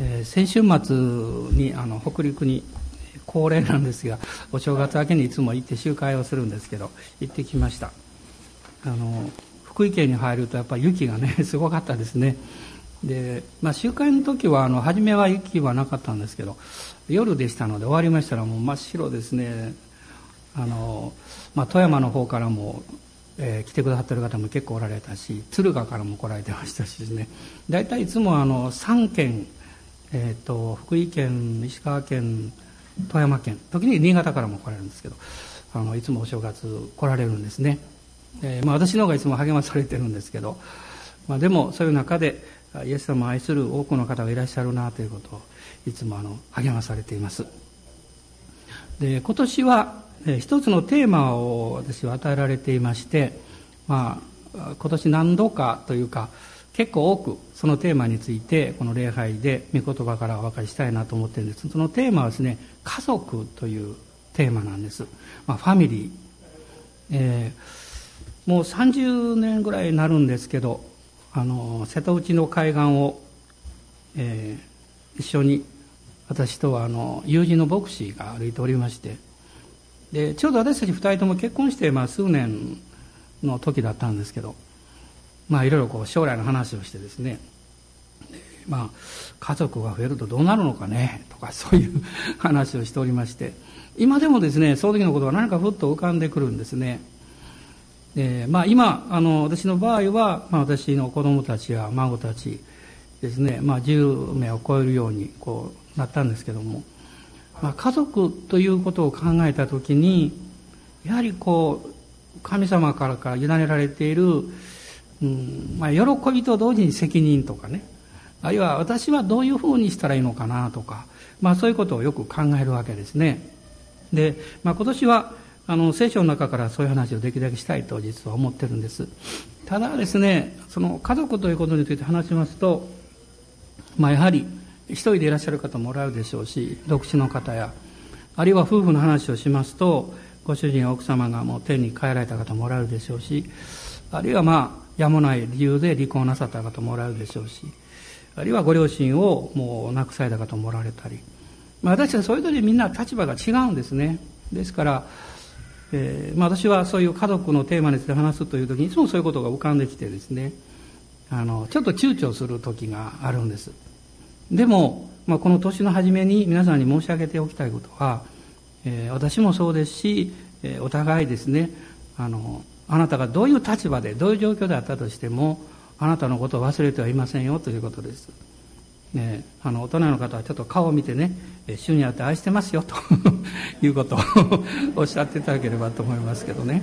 えー、先週末にあの北陸に恒例なんですがお正月明けにいつも行って集会をするんですけど行ってきました。あの福井県に入るとやっぱり雪がね すごかったですね。で、まあ、集会の時はあの初めは雪はなかったんですけど夜でしたので終わりましたらもう真っ白ですね。あの、まあ、富山の方からも、えー、来てくださってる方も結構おられたし敦賀からも来られてましたしですね。大体いつもあの3県、えーと、福井県石川県富山県時に新潟からも来られるんですけどあのいつもお正月来られるんですね、えーまあ、私の方がいつも励まされてるんですけど、まあ、でもそういう中でイエス様を愛する多くの方がいらっしゃるなということをいつもあの励まされています。で今年は一つのテーマを私は与えられていまして、まあ、今年何度かというか結構多くそのテーマについてこの礼拝で御言葉からお分かりしたいなと思ってるんです。そのテーマはですね家族というテーマなんです、まあ、ファミリー、えー、もう30年ぐらいになるんですけどあの瀬戸内の海岸を、えー、一緒に私とはあの友人の牧師が歩いておりまして。でちょうど私たち2人とも結婚して、まあ、数年の時だったんですけど。まあいろいろこう将来の話をしてですねまあ家族が増えるとどうなるのかねとかそういう話をしておりまして今でもですねその時のことが何かふっと浮かんでくるんですね。でまあ今あの私の場合は、まあ、私の子供たちや孫たちですね、まあ、10名を超えるようにこうなったんですけども、まあ、家族ということを考えた時にやはりこう神様からから委ねられているうん。まあ、喜びと同時に責任とかね。あるいは私はどういうふうにしたらいいのかなとか、まあ、そういうことをよく考えるわけですね。で、まあ、今年はあの聖書の中からそういう話をできるだけしたいと実は思ってるんです。ただですねその家族ということについて話しますと、まあ、やはり一人でいらっしゃる方もおられるでしょうし独身の方やあるいは夫婦の話をしますとご主人奥様がもう天に帰られた方もおられるでしょうしあるいはまあやもない理由で離婚なさった方もおられるでしょうしあるいはご両親をもう亡くされた方もおられたり、まあ、私はそれぞれみんな立場が違うんですね。ですから、えーまあ、私はそういう家族のテーマについて話すという時にいつもそういうことが浮かんできてですね。あのちょっと躊躇する時があるんです。でも、まあ、この年の初めに皆さんに申し上げておきたいことは、えー、私もそうですし、えー、お互いですね。あのあなたがどういう立場でどういう状況であったとしてもあなたのことを忘れてはいませんよということです、ね、あの大人の方はちょっと顔を見てね主にあって愛してますよと いうことをおっしゃっていただければと思いますけどね。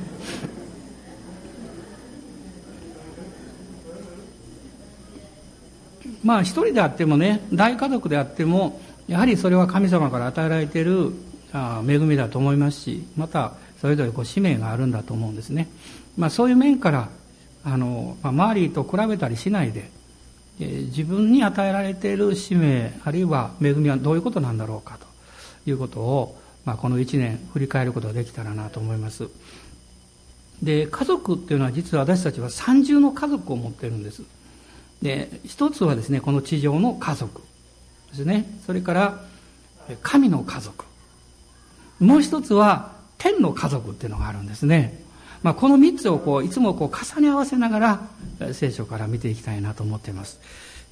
まあ一人であってもね大家族であってもやはりそれは神様から与えられている恵みだと思いますしまたそれぞれこう使命があるんだと思うんですね、まあ、そういう面からあの、まあ、周りと比べたりしないで、えー、自分に与えられている使命あるいは恵みはどういうことなんだろうかということを、まあ、この1年振り返ることができたらなと思います。で家族っていうのは実は私たちは三重の家族を持ってるんです。で一つはですねこの地上の家族。ですね。それから神の家族。もう一つは天の家族っていうのがあるんですね。まあ、この3つをこういつもこう重ね合わせながら聖書から見ていきたいなと思っています。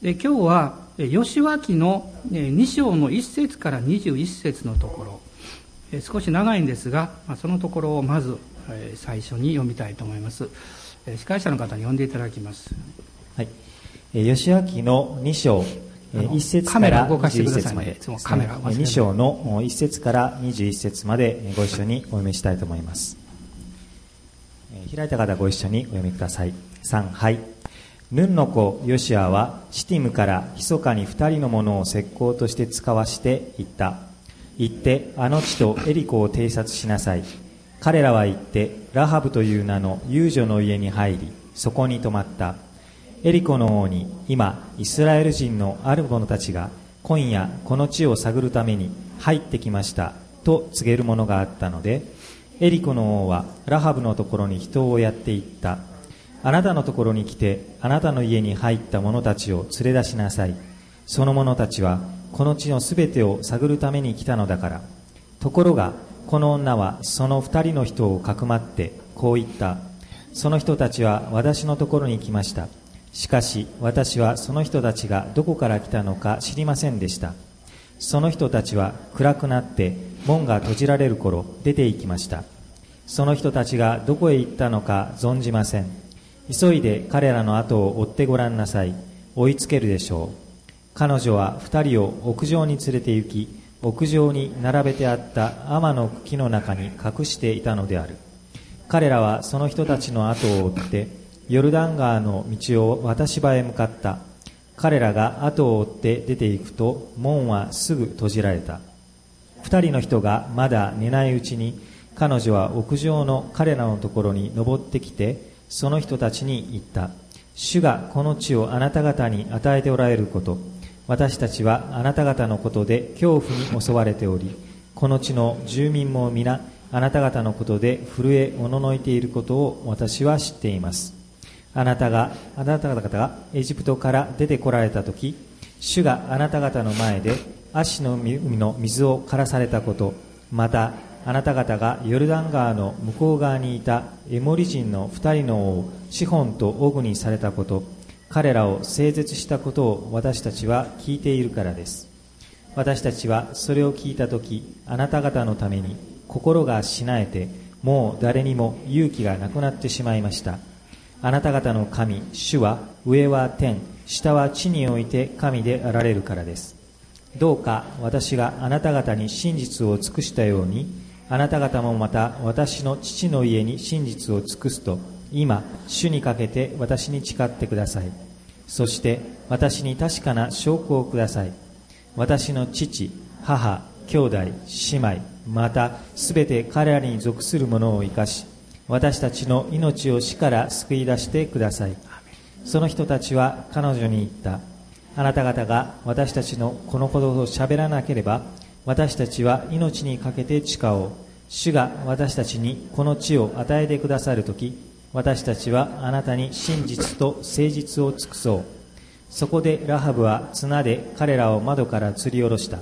で今日は吉脇の2章の1節から21節のところ。少し長いんですがそのところをまず最初に読みたいと思います。司会者の方に読んでいただきます。はい。吉脇の2章1節から21節まで、2章の1節から21節までご一緒にお読みしたいと思います。開いた方ご一緒にお読みください。3、はい。ヌンの子ヨシアはシティムから密かに2人の者を石膏として使わして言った。行ってあの地とエリコを偵察しなさい。彼らは行ってラハブという名の遊女の家に入り、そこに泊まった。エリコの王に今イスラエル人のある者たちが今夜この地を探るために入ってきましたと告げるものがあったのでエリコの王はラハブのところに人をやっていった。あなたのところに来てあなたの家に入った者たちを連れ出しなさい。その者たちはこの地のすべてを探るために来たのだから。ところがこの女はその二人の人をかくまってこう言った。その人たちは私のところに来ました。しかし私はその人たちがどこから来たのか知りませんでした。その人たちは暗くなって門が閉じられる頃出て行きました。その人たちがどこへ行ったのか存じません。急いで彼らの後を追ってごらんなさい。追いつけるでしょう。彼女は二人を屋上に連れて行き屋上に並べてあった天の木の中に隠していたのである。彼らはその人たちの後を追ってヨルダン川の道を渡し場へ向かった。彼らが後を追って出て行くと門はすぐ閉じられた。二人の人がまだ寝ないうちに彼女は屋上の彼らのところに登ってきてその人たちに言った。主がこの地をあなた方に与えておられること。私たちはあなた方のことで恐怖に襲われておりこの地の住民も皆あなた方のことで震えおののいていることを私は知っています。あなたがあなた方がエジプトから出てこられた時主があなた方の前で足の海の水を枯らされたこと。またあなた方がヨルダン川の向こう側にいたエモリ人の二人の王シホンとオグにされたこと彼らを整絶したことを私たちは聞いているからです。私たちはそれを聞いた時あなた方のために心がしなえてもう誰にも勇気がなくなってしまいました。あなた方の神主は上は天下は地において神であられるからです。どうか私があなた方に真実を尽くしたようにあなた方もまた私の父の家に真実を尽くすと今主にかけて私に誓ってください。そして私に確かな証拠をください。私の父母兄弟姉妹またすべて彼らに属する者を生かし私たちの命を死から救い出してください。その人たちは彼女に言った。あなた方が私たちのこのことを喋らなければ私たちは命にかけて誓おう。主が私たちにこの地を与えてくださるとき私たちはあなたに真実と誠実を尽くそう。そこでラハブは綱で彼らを窓から吊り下ろした。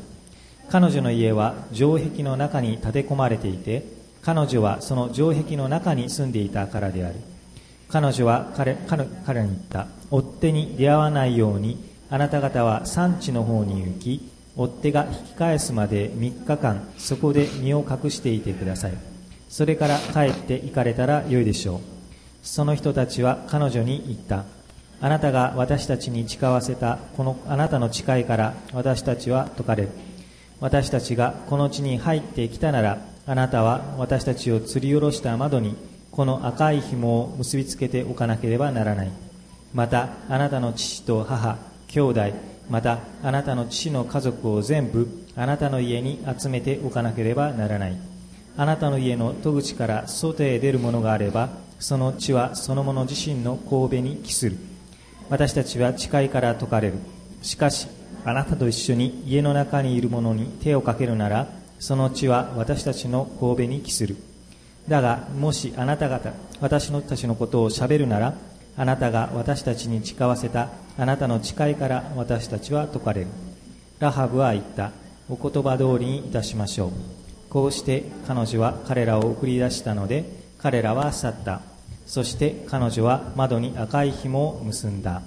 彼女の家は城壁の中に建て込まれていて彼女はその城壁の中に住んでいたからである。彼女は彼彼彼に言った。追っ手に出会わないようにあなた方は産地の方に行き追っ手が引き返すまで3日間そこで身を隠していてください。それから帰って行かれたらよいでしょう。その人たちは彼女に言った。あなたが私たちに誓わせたこのあなたの誓いから私たちは解かれる。私たちがこの地に入ってきたならあなたは私たちを吊り下ろした窓にこの赤い紐を結びつけておかなければならない。またあなたの父と母兄弟またあなたの父の家族を全部あなたの家に集めておかなければならない。あなたの家の戸口から外へ出るものがあればその地はその者自身の神戸に帰する。私たちは誓いから解かれる。しかしあなたと一緒に家の中にいる者に手をかけるならその地は私たちの神戸に帰する。だがもしあなた方私のたちのことをしゃべるならあなたが私たちに誓わせた。あなたの誓いから私たちは解かれる。ラハブは言った。お言葉通りにいたしましょう。こうして彼女は彼らを送り出したので彼らは去った。そして彼女は窓に赤い紐を結んだ。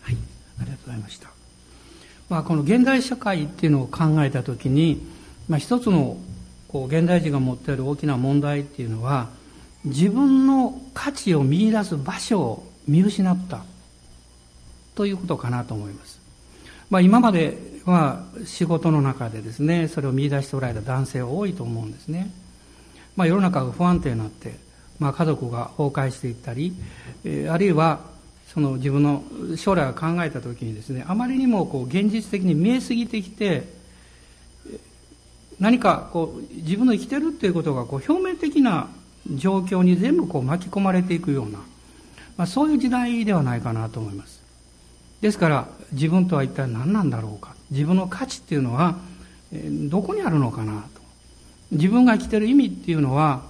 はい。ありがとうございました、まあ、この現代社会っていうのを考えた時に、まあ、一つのこう現代人が持っている大きな問題っていうのは自分の価値を見出す場所を見失った。ということかなと思います、まあ、今までは仕事の中でですねそれを見出しておられた男性は多いと思うんですね、まあ、世の中が不安定になってまあ、家族が崩壊していったり、えー、あるいはその自分の将来を考えた時にですねあまりにもこう現実的に見えすぎてきて何かこう自分の生きてるっていうことがこう表面的な状況に全部こう巻き込まれていくような、まあ、そういう時代ではないかなと思います。ですから自分とは一体何なんだろうか。自分の価値っていうのはどこにあるのかなと。自分が生きてる意味っていうのは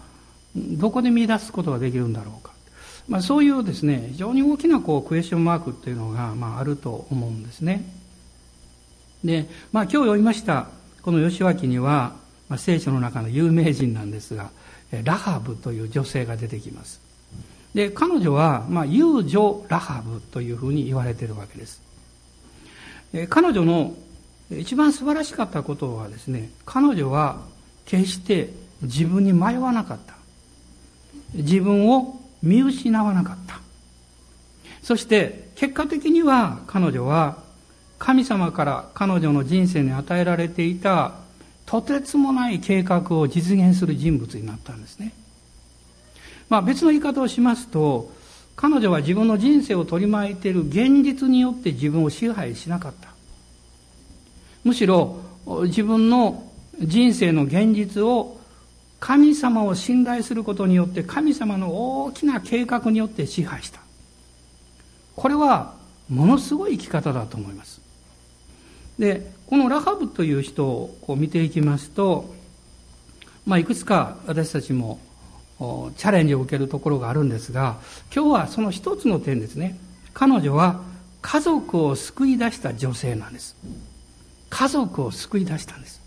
どこで見出すことができるんだろうか。まあ、そういうですね非常に大きなこうクエスチョンマークというのが、まあ、あると思うんですね。で、まあ、今日読みましたこの吉脇には、まあ、聖書の中の有名人なんですがラハブという女性が出てきます。で彼女は、まあ、遊女ラハブというふうに言われているわけです。彼女の一番素晴らしかったことはですね彼女は決して自分に迷わなかった。自分を見失わなかった。そして結果的には彼女は神様から彼女の人生に与えられていたとてつもない計画を実現する人物になったんですね。まあ別の言い方をしますと、彼女は自分の人生を取り巻いている現実によって自分を支配しなかった。むしろ自分の人生の現実を神様を信頼することによって神様の大きな計画によって支配した。これはものすごい生き方だと思います。で、このラハブという人をこう見ていきますと、まあ、いくつか私たちもチャレンジを受けるところがあるんですが、今日はその一つの点ですね。彼女は家族を救い出した女性なんです。家族を救い出したんです。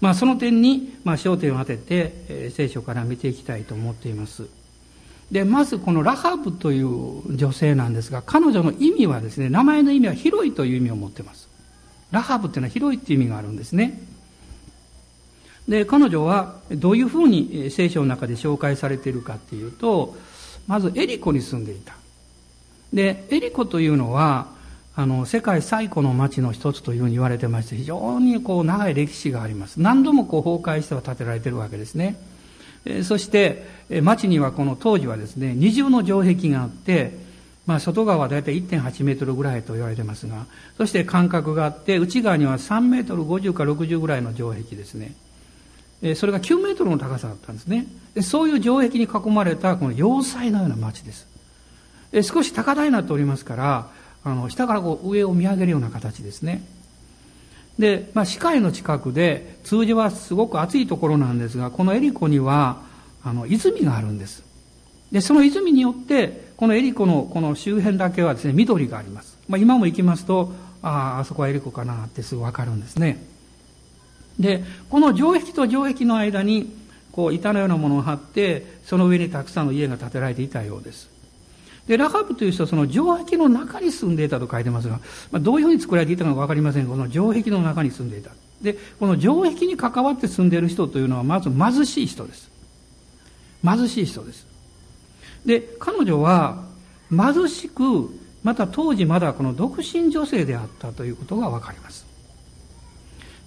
まあ、その点に、まあ、焦点を当てて、聖書から見ていきたいと思っています。で、まずこのラハブという女性なんですが、彼女の意味はですね、名前の意味は広いという意味を持っています。ラハブっていうのは広いっていう意味があるんですね。で、彼女はどういうふうに聖書の中で紹介されているかっていうと、まずエリコに住んでいた。で、エリコというのは、あの、世界最古の町の一つというふうに言われてまして、非常にこう長い歴史があります。何度もこう崩壊しては建てられてるわけですね。えそして、町にはこの当時はですね、二重の城壁があって、まあ、外側はだいい1.8メートルぐらいと言われてますが、そして間隔があって、内側には3メートル50か60ぐらいの城壁ですね。それが9メートルの高さだったんですね。そういう城壁に囲まれたこの要塞のような町です。少し高台になっておりますから、あの、下からこう上を見上げるような形ですね。で、まあ、視界の近くで、通常はすごく暑いところなんですが、このエリコには、あの、泉があるんです。で、その泉によって、このエリコのこの周辺だけはですね、緑があります。まあ、今も行きますと、ああ、あそこはエリコかなってすぐわかるんですね。で、この城壁と城壁の間に、こう、板のようなものを張って、その上にたくさんの家が建てられていたようです。で、ラハブという人はその城壁の中に住んでいたと書いてますが、まあ、どういうふうに作られていたのかわかりませんが、この城壁の中に住んでいた。で、この城壁に関わって住んでいる人というのは、まず貧しい人です。貧しい人です。で、彼女は貧しく、また当時まだこの独身女性であったということがわかります。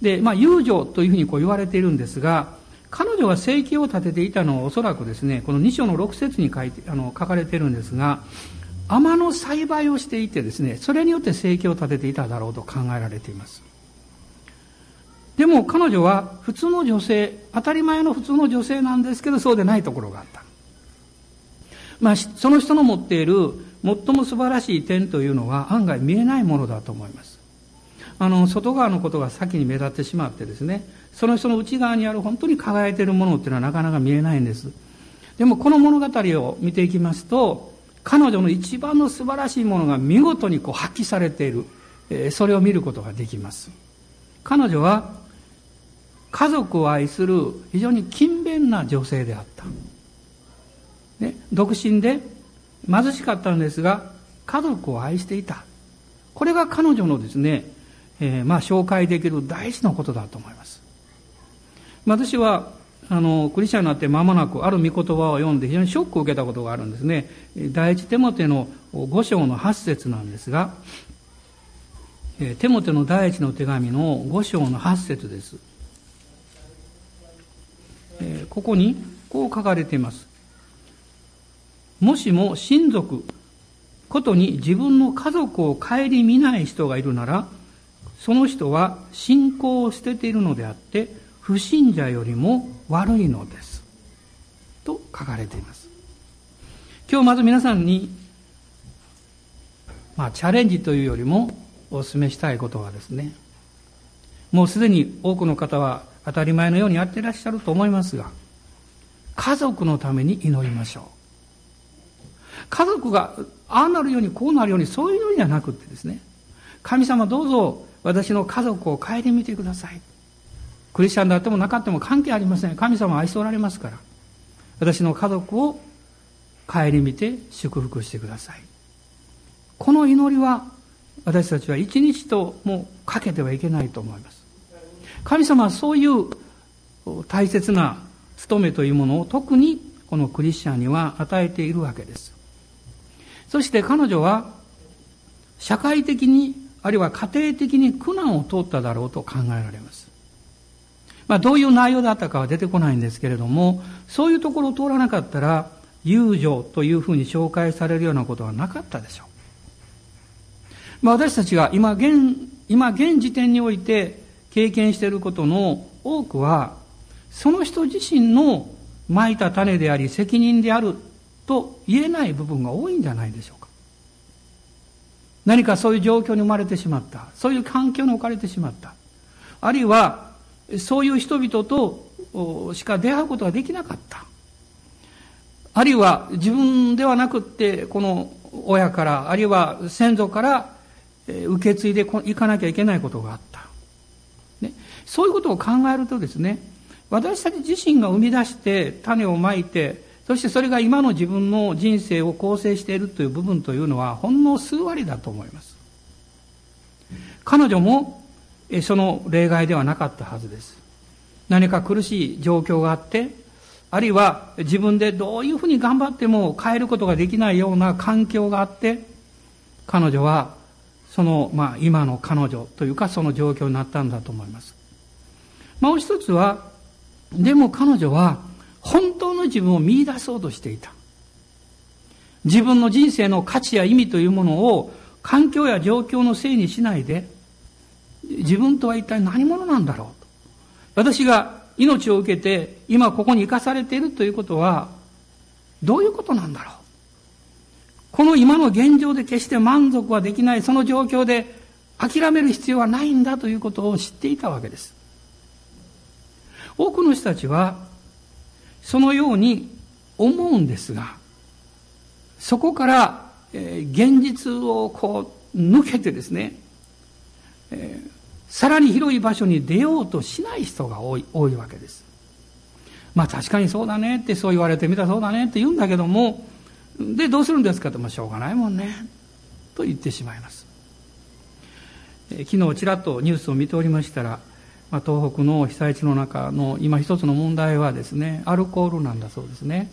で、まあ、遊女というふうにこう言われているんですが、彼女が生計を立てていたのはおそらくですね、この2章の6節に書いて、あの、書かれているんですが、天の栽培をしていてですね、それによって生計を立てていただろうと考えられています。でも彼女は普通の女性、当たり前の普通の女性なんですけど、そうでないところがあった。まあ、その人の持っている最も素晴らしい点というのは案外見えないものだと思います。あの、外側のことが先に目立ってしまってですね、その人の内側にある本当に輝いているものっていうのはなかなか見えないんです。でもこの物語を見ていきますと、彼女の一番の素晴らしいものが見事にこう発揮されている、えそれを見ることができます。彼女は家族を愛する非常に勤勉な女性であった。ね、独身で貧しかったんですが、家族を愛していた。これが彼女のですね、えー、まあ紹介できる大事なことだと思います。私は、あの、クリスチャンになって間もなく、ある御言葉を読んで非常にショックを受けたことがあるんですね。第一テモテの5章の8節なんですが、テモテの第一の手紙の5章の8節です。ここにこう書かれています。もしも親族ことに自分の家族を顧みない人がいるなら、その人は信仰を捨てているのであって、不信者よりも悪いのです。と書かれています。今日まず皆さんに、まあ、チャレンジというよりもお勧めしたいことはですね、もうすでに多くの方は当たり前のようにやってらっしゃると思いますが、家族のために祈りましょう。家族がああなるようにこうなるようにそういうのじゃなくてですね、神様どうぞ私の家族を顧みてください。クリスチャンであってもなかっても関係ありません。神様は愛しておられますから。私の家族を顧みて祝福してください。この祈りは私たちは一日ともかけてはいけないと思います。神様はそういう大切な務めというものを特にこのクリスチャンには与えているわけです。そして彼女は社会的にあるいは家庭的に苦難を通っただろうと考えられます。まあ、どういう内容だったかは出てこないんですけれども、そういうところを通らなかったら、友情というふうに紹介されるようなことはなかったでしょう。まあ、私たちが今現、今現時点において経験していることの多くは、その人自身の蒔いた種であり責任であると言えない部分が多いんじゃないでしょうか。何かそういう状況に生まれてしまった。そういう環境に置かれてしまった。あるいは、そういう人々としか出会うことができなかった。あるいは自分ではなくって、この親から、あるいは先祖から受け継いでいかなきゃいけないことがあった。ね、そういうことを考えるとですね、私たち自身が生み出して種をまいて、そしてそれが今の自分の人生を構成しているという部分というのはほんの数割だと思います。彼女もその例外ではなかったはずです。何か苦しい状況があって、あるいは自分でどういうふうに頑張っても変えることができないような環境があって、彼女はその、まあ、今の彼女というかその状況になったんだと思います。もう一つは、でも彼女は本当の自分を見出そうとしていた。自分の人生の価値や意味というものを環境や状況のせいにしないで、自分とは一体何者なんだろうと。私が命を受けて今ここに生かされているということはどういうことなんだろう。この今の現状で決して満足はできないその状況で諦める必要はないんだということを知っていたわけです。多くの人たちはそのように思うんですが、そこから、え現実をこう抜けてですね、えー、さらに広い場所に出ようとしない人が多い多いわけです。まあ確かにそうだねってそう言われてみたそうだねって言うんだけども、で、どうするんですかって、まあしょうがないもんね。と言ってしまいます。えー、昨日ちらっとニュースを見ておりましたら、まあ、東北の被災地の中の今一つの問題はですね、アルコールなんだそうですね。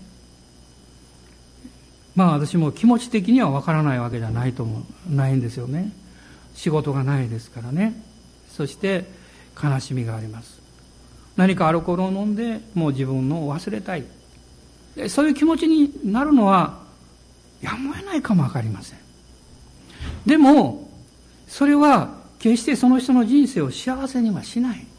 まあ私も気持ち的にはわからないわけじゃないとも、ないんですよね。仕事がないですからね。そして悲しみがあります。何かアルコールを飲んでもう自分の忘れたい。そういう気持ちになるのはやむを得ないかもわかりません。でも、それは決してその人の人生を幸せにはしない。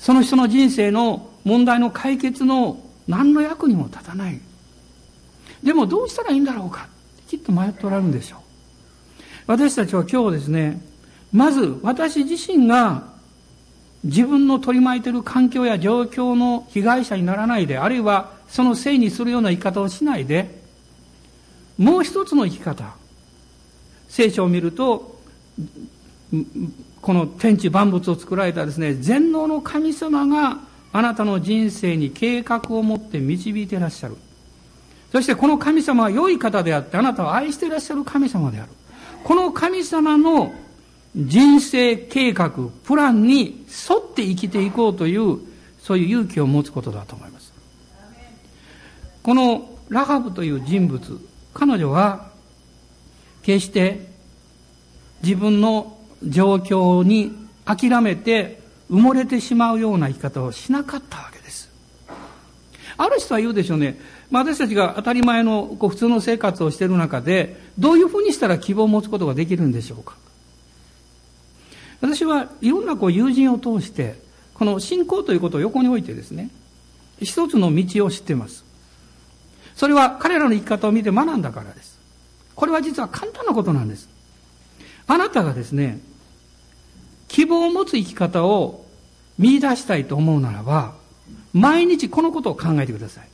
その人の人生の問題の解決の何の役にも立たない。でもどうしたらいいんだろうかきっと迷っておられるんでしょう。私たちは今日ですね、まず私自身が自分の取り巻いている環境や状況の被害者にならないで、あるいはそのせいにするような生き方をしないで、もう一つの生き方。聖書を見ると、この天地万物を作られたですね、全能の神様があなたの人生に計画を持って導いていらっしゃる。そしてこの神様は良い方であって、あなたを愛していらっしゃる神様である。この神様の人生計画、プランに沿って生きていこうという、そういう勇気を持つことだと思います。このラハブという人物、彼女は、決して自分の状況に諦めて埋もれてしまうような生き方をしなかったわけです。ある人は言うでしょうね。まあ、私たちが当たり前のこう普通の生活をしている中で、どういうふうにしたら希望を持つことができるんでしょうか。私はいろんなこう友人を通して、この信仰ということを横に置いてですね、一つの道を知っています。それは彼らの生き方を見て学んだからです。これは実は簡単なことなんです。あなたがですね、希望を持つ生き方を見出したいと思うならば、毎日このことを考えてください。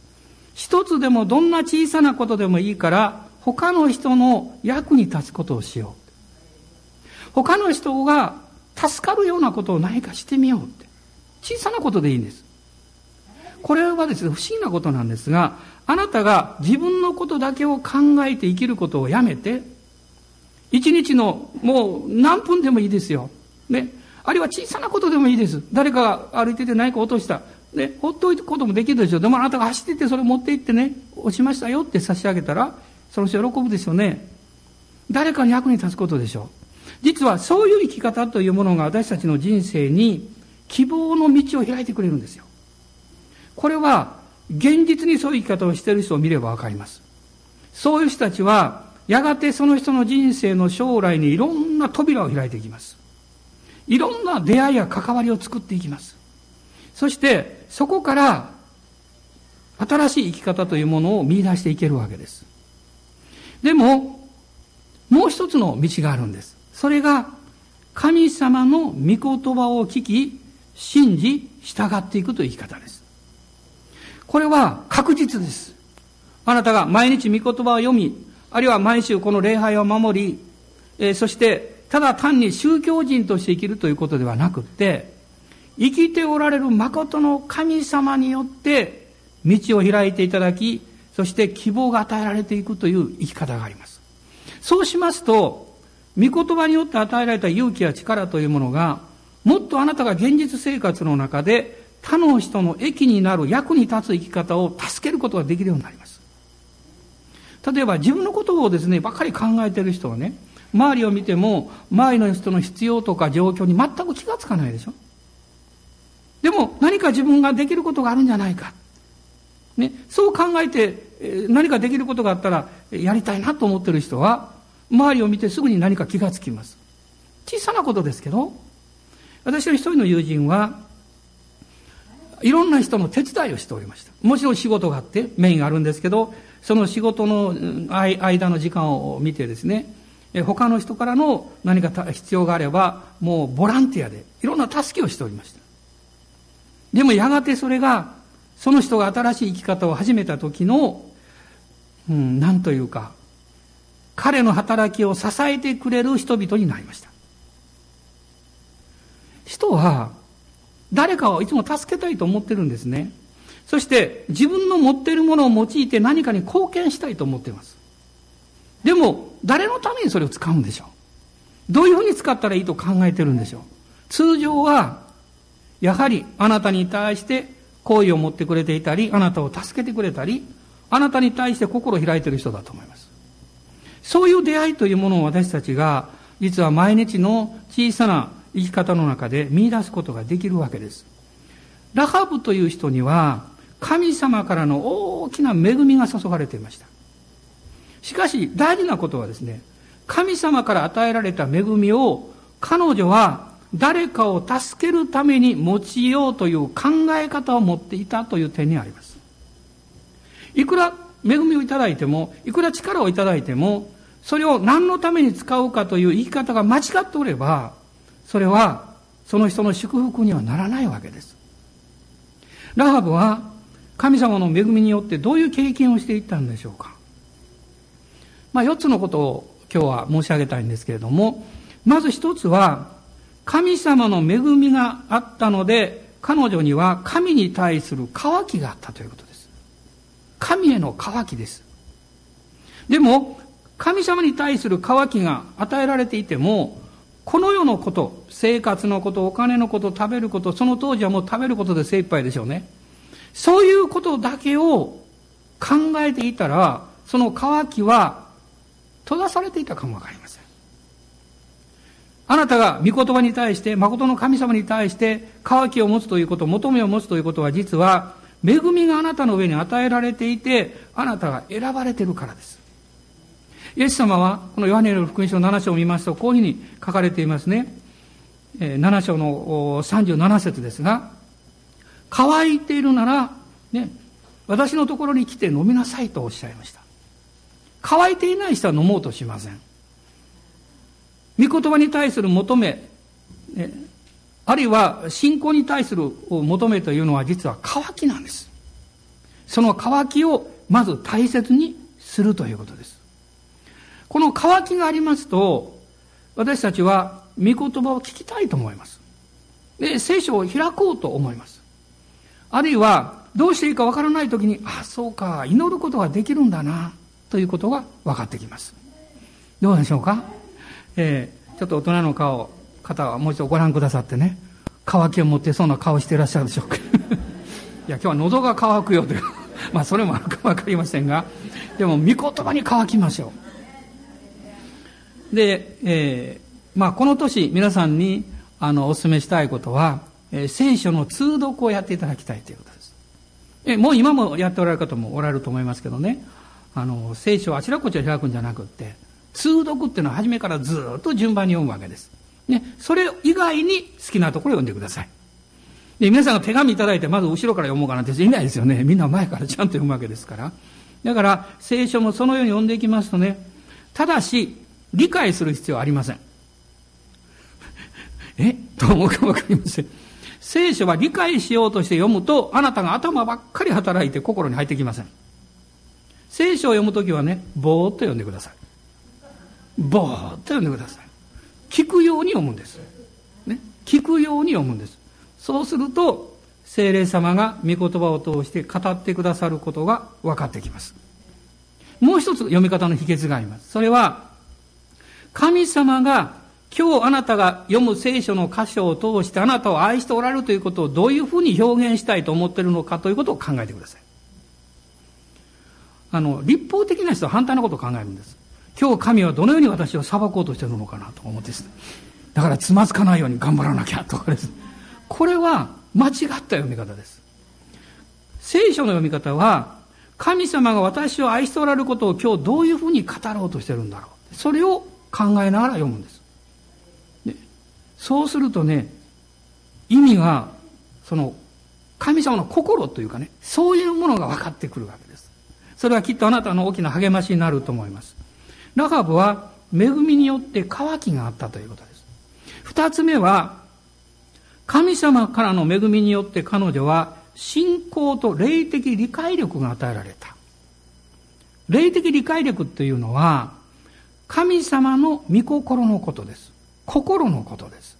一つでもどんな小さなことでもいいから、他の人の役に立つことをしよう。他の人が助かるようなことを何かしてみようって。小さなことでいいんです。これはですね、不思議なことなんですが、あなたが自分のことだけを考えて生きることをやめて、一日のもう何分でもいいですよ。ね。あるいは小さなことでもいいです。誰かが歩いてて何か落とした。ね。ほっといくこともできるでしょう。でもあなたが走っててそれ持って行ってね、落ちましたよって差し上げたら、その人喜ぶですよね。誰かに役に立つことでしょう。実はそういう生き方というものが私たちの人生に希望の道を開いてくれるんですよ。これは現実にそういう生き方をしている人を見ればわかります。そういう人たちはやがてその人の人生の将来にいろんな扉を開いていきます。いろんな出会いや関わりを作っていきます。そして、そこから、新しい生き方というものを見出していけるわけです。でも、もう一つの道があるんです。それが、神様の御言葉を聞き、信じ、従っていくという生き方です。これは確実です。あなたが毎日御言葉を読み、あるいは毎週この礼拝を守り、えー、そしてただ単に宗教人として生きるということではなくって、生きておられる誠の神様によって道を開いていただき、そして希望が与えられていくという生き方があります。そうしますと、御言葉によって与えられた勇気や力というものが、もっとあなたが現実生活の中で他の人の益になる役に立つ生き方を助けることができるようになります。例えば自分のことをですね、ばっかり考えてる人はね、周りを見ても、周りの人の必要とか状況に全く気がつかないでしょ。でも、何か自分ができることがあるんじゃないか。ね、そう考えて、何かできることがあったら、やりたいなと思ってる人は、周りを見てすぐに何か気がつきます。小さなことですけど、私の一人の友人は、いろんな人の手伝いをしておりました。もちろん仕事があって、メインがあるんですけど、その仕事の間の時間を見てですね、他の人からの何か必要があれば、もうボランティアでいろんな助けをしておりました。でもやがてそれが、その人が新しい生き方を始めた時の、うん、なんというか、彼の働きを支えてくれる人々になりました。人は、誰かをいつも助けたいと思ってるんですね。そして自分の持っているものを用いて何かに貢献したいと思っています。でも、誰のためにそれを使うんでしょう？どういうふうに使ったらいいと考えてるんでしょう？通常は、やはりあなたに対して好意を持ってくれていたり、あなたを助けてくれたり、あなたに対して心を開いている人だと思います。そういう出会いというものを私たちが、実は毎日の小さな生き方の中で見出すことができるわけです。ラハブという人には、神様からの大きな恵みが注がれていました。しかし、大事なことはですね、神様から与えられた恵みを彼女は誰かを助けるために用いようという考え方を持っていたという点にあります。いくら恵みをいただいても、いくら力をいただいても、それを何のために使うかという生き方が間違っておれば、それはその人の祝福にはならないわけです。ラハブは神様の恵みによってどういう経験をしていったんでしょうか。まあ、4つのことを今日は申し上げたいんですけれども、まず一つは、神様の恵みがあったので、彼女には神に対する渇きがあったということです。神への渇きです。でも、神様に対する渇きが与えられていても、この世のこと、生活のこと、お金のこと、食べること、その当時はもう食べることで精一杯でしょうね。そういうことだけを考えていたら、その渇きは閉ざされていたかもわかりません。あなたが御言葉に対して、誠の神様に対して、渇きを持つということ、求めを持つということは実は、恵みがあなたの上に与えられていて、あなたが選ばれているからです。イエス様は、このヨハネの福音書7章を見ますと、こういうふうに書かれていますね。7章の37節ですが、乾いているなら、ね、私のところに来て飲みなさいとおっしゃいました。乾いていない人は飲もうとしません。御言葉に対する求め、ね、あるいは信仰に対する求めというのは実は乾きなんです。その渇きをまず大切にするということです。この渇きがありますと、私たちは御言葉を聞きたいと思います。で、聖書を開こうと思います。あるいは、どうしていいかわからないときに、あ、そうか、祈ることができるんだな、ということが分かってきます。どうでしょうか？えー、ちょっと大人の顔、方はもう一度ご覧くださってね、乾きを持ってそうな顔していらっしゃるでしょうか？いや、今日は喉が乾くよという、まあそれもあるかもわかりませんが、でも、御言葉に乾きましょう。で、えー、まあこの年、皆さんに、あの、お勧めしたいことは、えー、聖書の通読をやっていただきたいということです。えもう今もやっておられる方もおられると思いますけどね、あの、聖書をあちらこちら開くんじゃなくって、通読っていうのは初めからずっと順番に読むわけです。ね、それ以外に好きなところを読んでください。で、皆さんが手紙いただいて、まず後ろから読もうかなんていないですよね。みんな前からちゃんと読むわけですから。だから、聖書もそのように読んでいきますとね、ただし、理解する必要はありません。え？と思うかわかりません。聖書は理解しようとして読むと、あなたが頭ばっかり働いて心に入ってきません。聖書を読むときはね、ぼーっと読んでください。ぼーっと読んでください。聞くように読むんです。ね。聞くように読むんです。そうすると、精霊様が御言葉を通して語ってくださることが分かってきます。もう一つ読み方の秘訣があります。それは、神様が今日あなたが読む聖書の箇所を通してあなたを愛しておられるということをどういうふうに表現したいと思っているのかということを考えてください。あの、立法的な人は反対のことを考えるんです。今日神はどのように私を裁こうとしているのかなと思ってですね。だからつまずかないように頑張らなきゃとかです。ねこれは間違った読み方です。聖書の読み方は、神様が私を愛しておられることを今日どういうふうに語ろうとしてるんだろう。それを考えながら読むんです。そうするとね、意味が、その、神様の心というかね、そういうものが分かってくるわけです。それはきっとあなたの大きな励ましになると思います。ラハブは恵みによって渇きがあったということです。二つ目は、神様からの恵みによって彼女は信仰と霊的理解力が与えられた。霊的理解力というのは、神様の御心のことです。心のことです。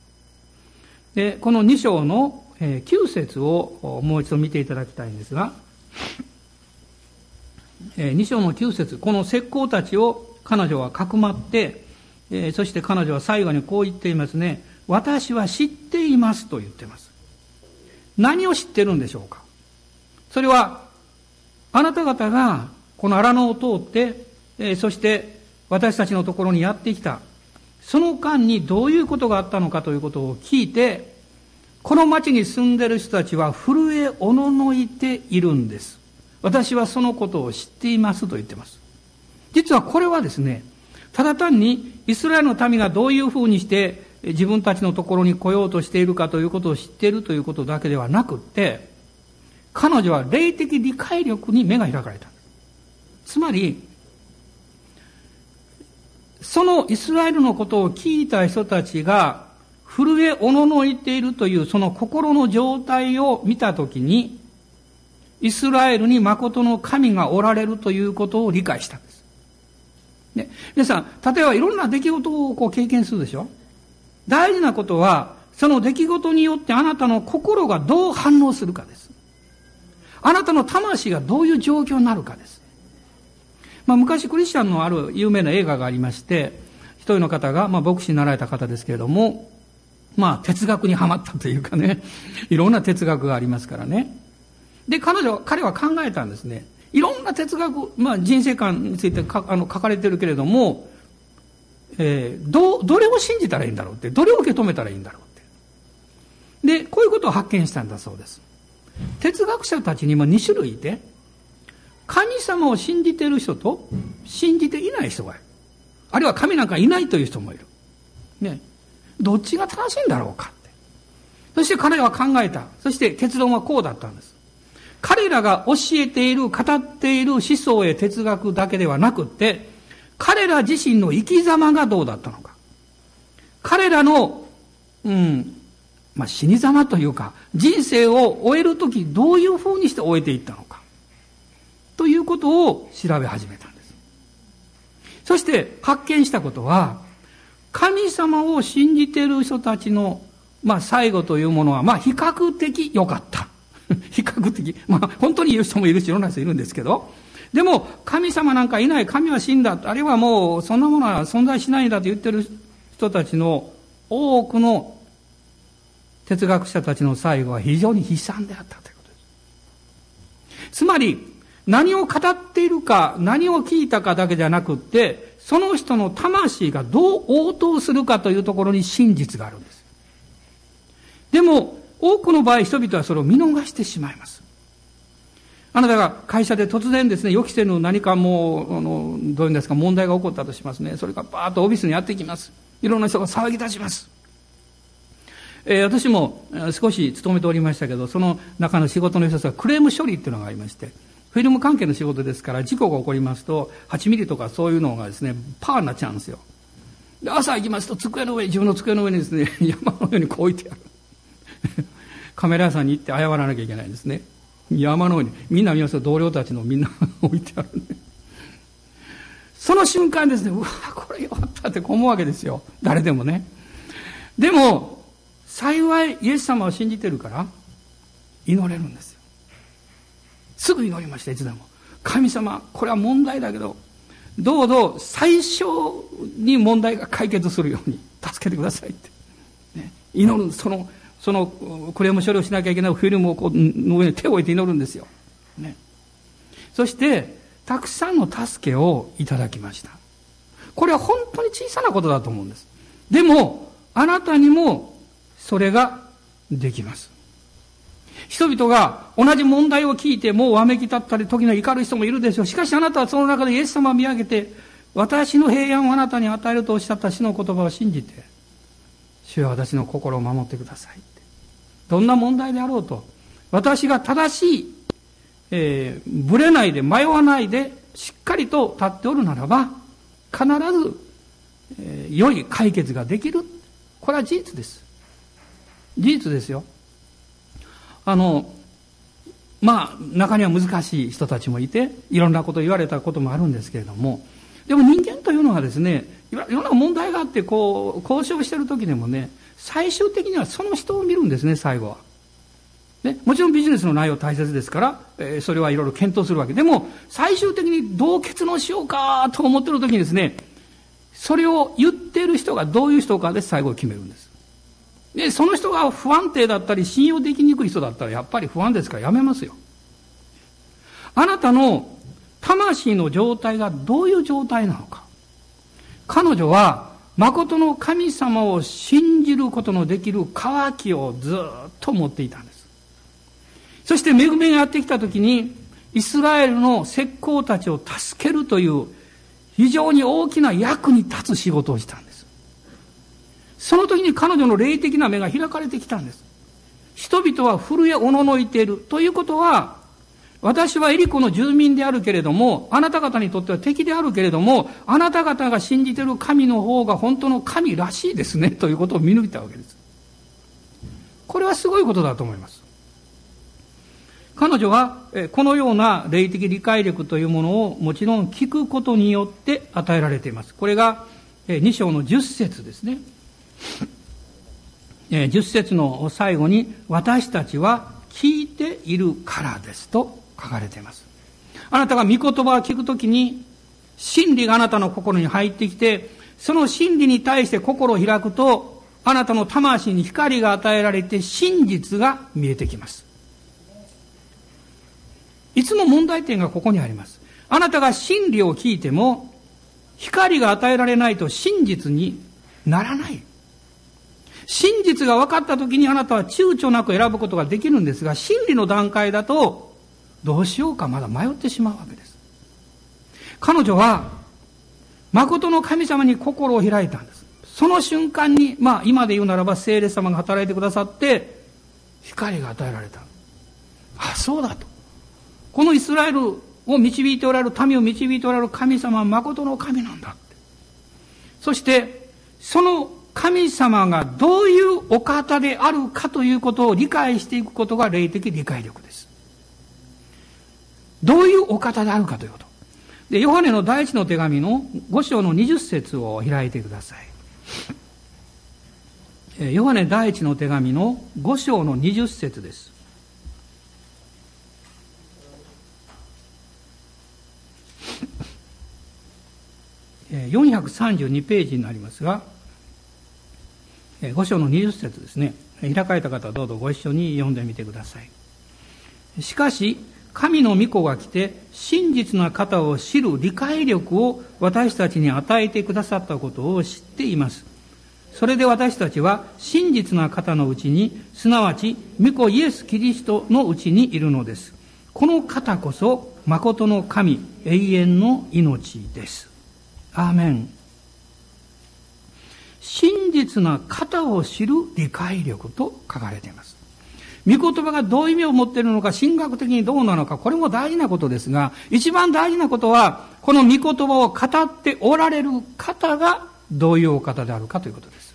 で、この2章の9節をもう一度見ていただきたいんですが、2章の9節この石膏たちを彼女はかくまって、え、そして彼女は最後にこう言っていますね。私は知っていますと言っています。何を知ってるんでしょうかそれは、あなた方がこの荒野を通って、え、そして私たちのところにやってきた。その間にどういうことがあったのかということを聞いて、この町に住んでる人たちは震えおののいているんです。私はそのことを知っていますと言ってます。実はこれはですね、ただ単にイスラエルの民がどういうふうにして自分たちのところに来ようとしているかということを知っているということだけではなくって、彼女は霊的理解力に目が開かれた。つまり、そのイスラエルのことを聞いた人たちが震えおののいているというその心の状態を見たときに、イスラエルに誠の神がおられるということを理解した。ね、皆さん、例えばいろんな出来事をこう経験するでしょ？大事なことは、その出来事によってあなたの心がどう反応するかです。あなたの魂がどういう状況になるかです。まあ、昔クリスチャンのある有名な映画がありまして、一人の方が、まあ、牧師になられた方ですけれども、まあ、哲学にはまったというかね、いろんな哲学がありますからね。で、彼女、彼は考えたんですね。いろんな哲学、まあ、人生観についてかあの書かれてるけれども、えー、ど、どれを信じたらいいんだろうって、どれを受け止めたらいいんだろうって。で、こういうことを発見したんだそうです。哲学者たちにも2種類いて、神様を信じてる人と信じていない人がいる。あるいは神なんかいないという人もいる。ね。どっちが正しいんだろうかって。そして彼は考えた。そして結論はこうだったんです。彼らが教えている、語っている思想や哲学だけではなくって、彼ら自身の生き様がどうだったのか。彼らの、うん、まあ、死に様というか、人生を終えるときどういうふうにして終えていったのか。ということを調べ始めたんです。そして発見したことは、神様を信じている人たちの、まあ最後というものは、まあ比較的良かった。比較的。まあ本当に言う人もいるし、いろんな人いるんですけど、でも、神様なんかいない、神は死んだ、あるいはもう、そんなものは存在しないんだと言ってる人たちの多くの哲学者たちの最後は非常に悲惨であったということです。つまり、何を語っているか、何を聞いたかだけじゃなくって、その人の魂がどう応答するかというところに真実があるんです。でも、多くの場合人々はそれを見逃してしまいます。あなたが会社で突然ですね、予期せぬ何かもう、あの、どういうんですか、問題が起こったとしますね。それがバーッとオフィスにやってきます。いろんな人が騒ぎ出します。えー、私も少し勤めておりましたけど、その中の仕事の一つはクレーム処理っていうのがありまして、フィルム関係の仕事ですから、事故が起こりますと、8ミリとかそういうのがですね、パーになっちゃうんですよ。で、朝行きますと、机の上、自分の机の上にですね、山のようにこう置いてある。カメラ屋さんに行って謝らなきゃいけないんですね。山の上に、みんな見ますと同僚たちのみんな置いてあるね。その瞬間ですね、うわ、これよかったって思うわけですよ。誰でもね。でも、幸いイエス様を信じてるから、祈れるんですよ。すぐ祈りました、いつでも。神様、これは問題だけど、どうぞ最初に問題が解決するように助けてくださいって。ね、祈る、その、そのクレーム処理をしなきゃいけないフィルムをこうの上に手を置いて祈るんですよ。ね。そして、たくさんの助けをいただきました。これは本当に小さなことだと思うんです。でも、あなたにもそれができます。人々が同じ問題を聞いてもうわめき立ったり時の怒る人もいるでしょう。しかしあなたはその中でイエス様を見上げて、私の平安をあなたに与えるとおっしゃった死の言葉を信じて、主は私の心を守ってください。どんな問題であろうと、私が正しい、えー、ぶれないで迷わないで、しっかりと立っておるならば、必ず、えー、良い解決ができる。これは事実です。事実ですよ。あの、まあ、中には難しい人たちもいて、いろんなこと言われたこともあるんですけれども、でも人間というのはですね、いろんな問題があって、こう、交渉してる時でもね、最終的にはその人を見るんですね、最後は。ね、もちろんビジネスの内容大切ですから、えー、それはいろいろ検討するわけ。でも、最終的にどう結論しようかと思ってる時にですね、それを言っている人がどういう人かで最後決めるんです。で、その人が不安定だったり、信用できにくい人だったら、やっぱり不安ですからやめますよ。あなたの魂の状態がどういう状態なのか。彼女は、誠の神様を信じることのできる渇きをずっと持っていたんです。そして恵みがやってきたときに、イスラエルの石膏たちを助けるという非常に大きな役に立つ仕事をしたんです。その時に彼女の霊的な目が開かれてきたんです。人々は震えおののいているということは、私はエリコの住民であるけれども、あなた方にとっては敵であるけれども、あなた方が信じてる神の方が本当の神らしいですね、ということを見抜いたわけです。これはすごいことだと思います。彼女は、このような霊的理解力というものをもちろん聞くことによって与えられています。これが、2章の10節ですね。10節の最後に、私たちは聞いているからですと書かれています。あなたが御言葉を聞くときに、真理があなたの心に入ってきて、その真理に対して心を開くと、あなたの魂に光が与えられて真実が見えてきます。いつも問題点がここにあります。あなたが真理を聞いても、光が与えられないと真実にならない。真実が分かった時にあなたは躊躇なく選ぶことができるんですが、真理の段階だと、どうしようかまだ迷ってしまうわけです。彼女は、誠の神様に心を開いたんです。その瞬間に、まあ今で言うならば聖霊様が働いてくださって、光が与えられた。あ、そうだと。このイスラエルを導いておられる、民を導いておられる神様は誠の神なんだって。そして、その神様がどういうお方であるかということを理解していくことが霊的理解力です。どういうお方であるかということ。で、ヨハネの第一の手紙の5章の20節を開いてください。ヨハネ第一の手紙の5章の20節です。432ページになりますが、5章の20節ですね。開かれた方はどうぞご一緒に読んでみてください。しかし、神の御子が来て、真実な方を知る理解力を私たちに与えてくださったことを知っています。それで私たちは真実な方のうちに、すなわち、御子イエス・キリストのうちにいるのです。この方こそ、誠の神、永遠の命です。アーメン。真実な方を知る理解力と書かれています。御言葉がどういう意味を持っているのか、神学的にどうなのか、これも大事なことですが、一番大事なことは、この御言葉を語っておられる方がどういうお方であるかということです。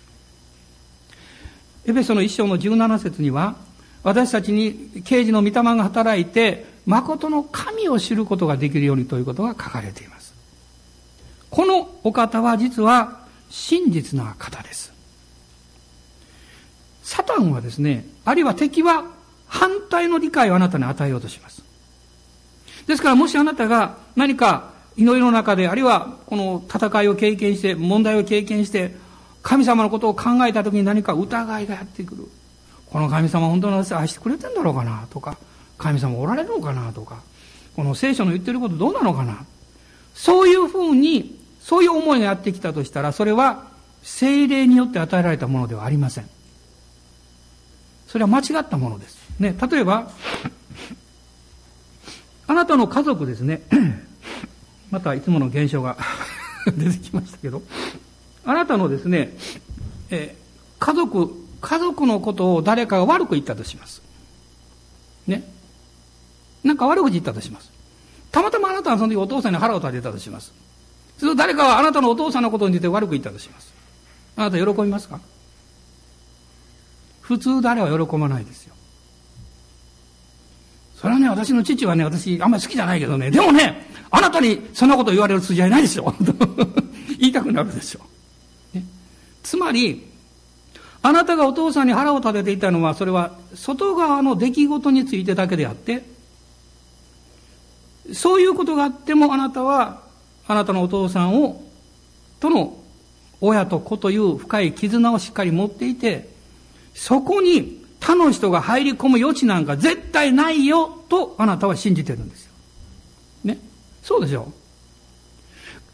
エペソの一章の17節には、私たちに刑事の御霊が働いて、誠の神を知ることができるようにということが書かれています。このお方は実は真実な方です。サタンはですね、あるいは敵は反対の理解をあなたに与えようとします。ですからもしあなたが何か祈りの中で、あるいはこの戦いを経験して、問題を経験して、神様のことを考えた時に何か疑いがやってくる。この神様本当の私愛してくれてんだろうかな？とか、神様おられるのかな？とか、この聖書の言ってることどうなのかな？そういうふうに、そういう思いがやってきたとしたら、それは精霊によって与えられたものではありません。それは間違ったものです。ね、例えば、あなたの家族ですね、またいつもの現象が 出てきましたけど、あなたのですね、え家族、家族のことを誰かが悪く言ったとします。ね。なんか悪口言ったとします。たまたまあなたはその時お父さんに腹を立てたとします。すると誰かはあなたのお父さんのことについて悪く言ったとします。あなた喜びますか？普通誰は喜ばないですよ。それはね、私の父はね、私あんまり好きじゃないけどね、でもね、あなたにそんなこと言われる筋合いないですよ。言いたくなるでしょ。ね、つまり、あなたがお父さんに腹を立てていたのは、それは外側の出来事についてだけであって、そういうことがあってもあなたは、あなたのお父さんを、との親と子という深い絆をしっかり持っていて、そこに他の人が入り込む余地なんか絶対ないよとあなたは信じてるんですよ。ね。そうでしょ。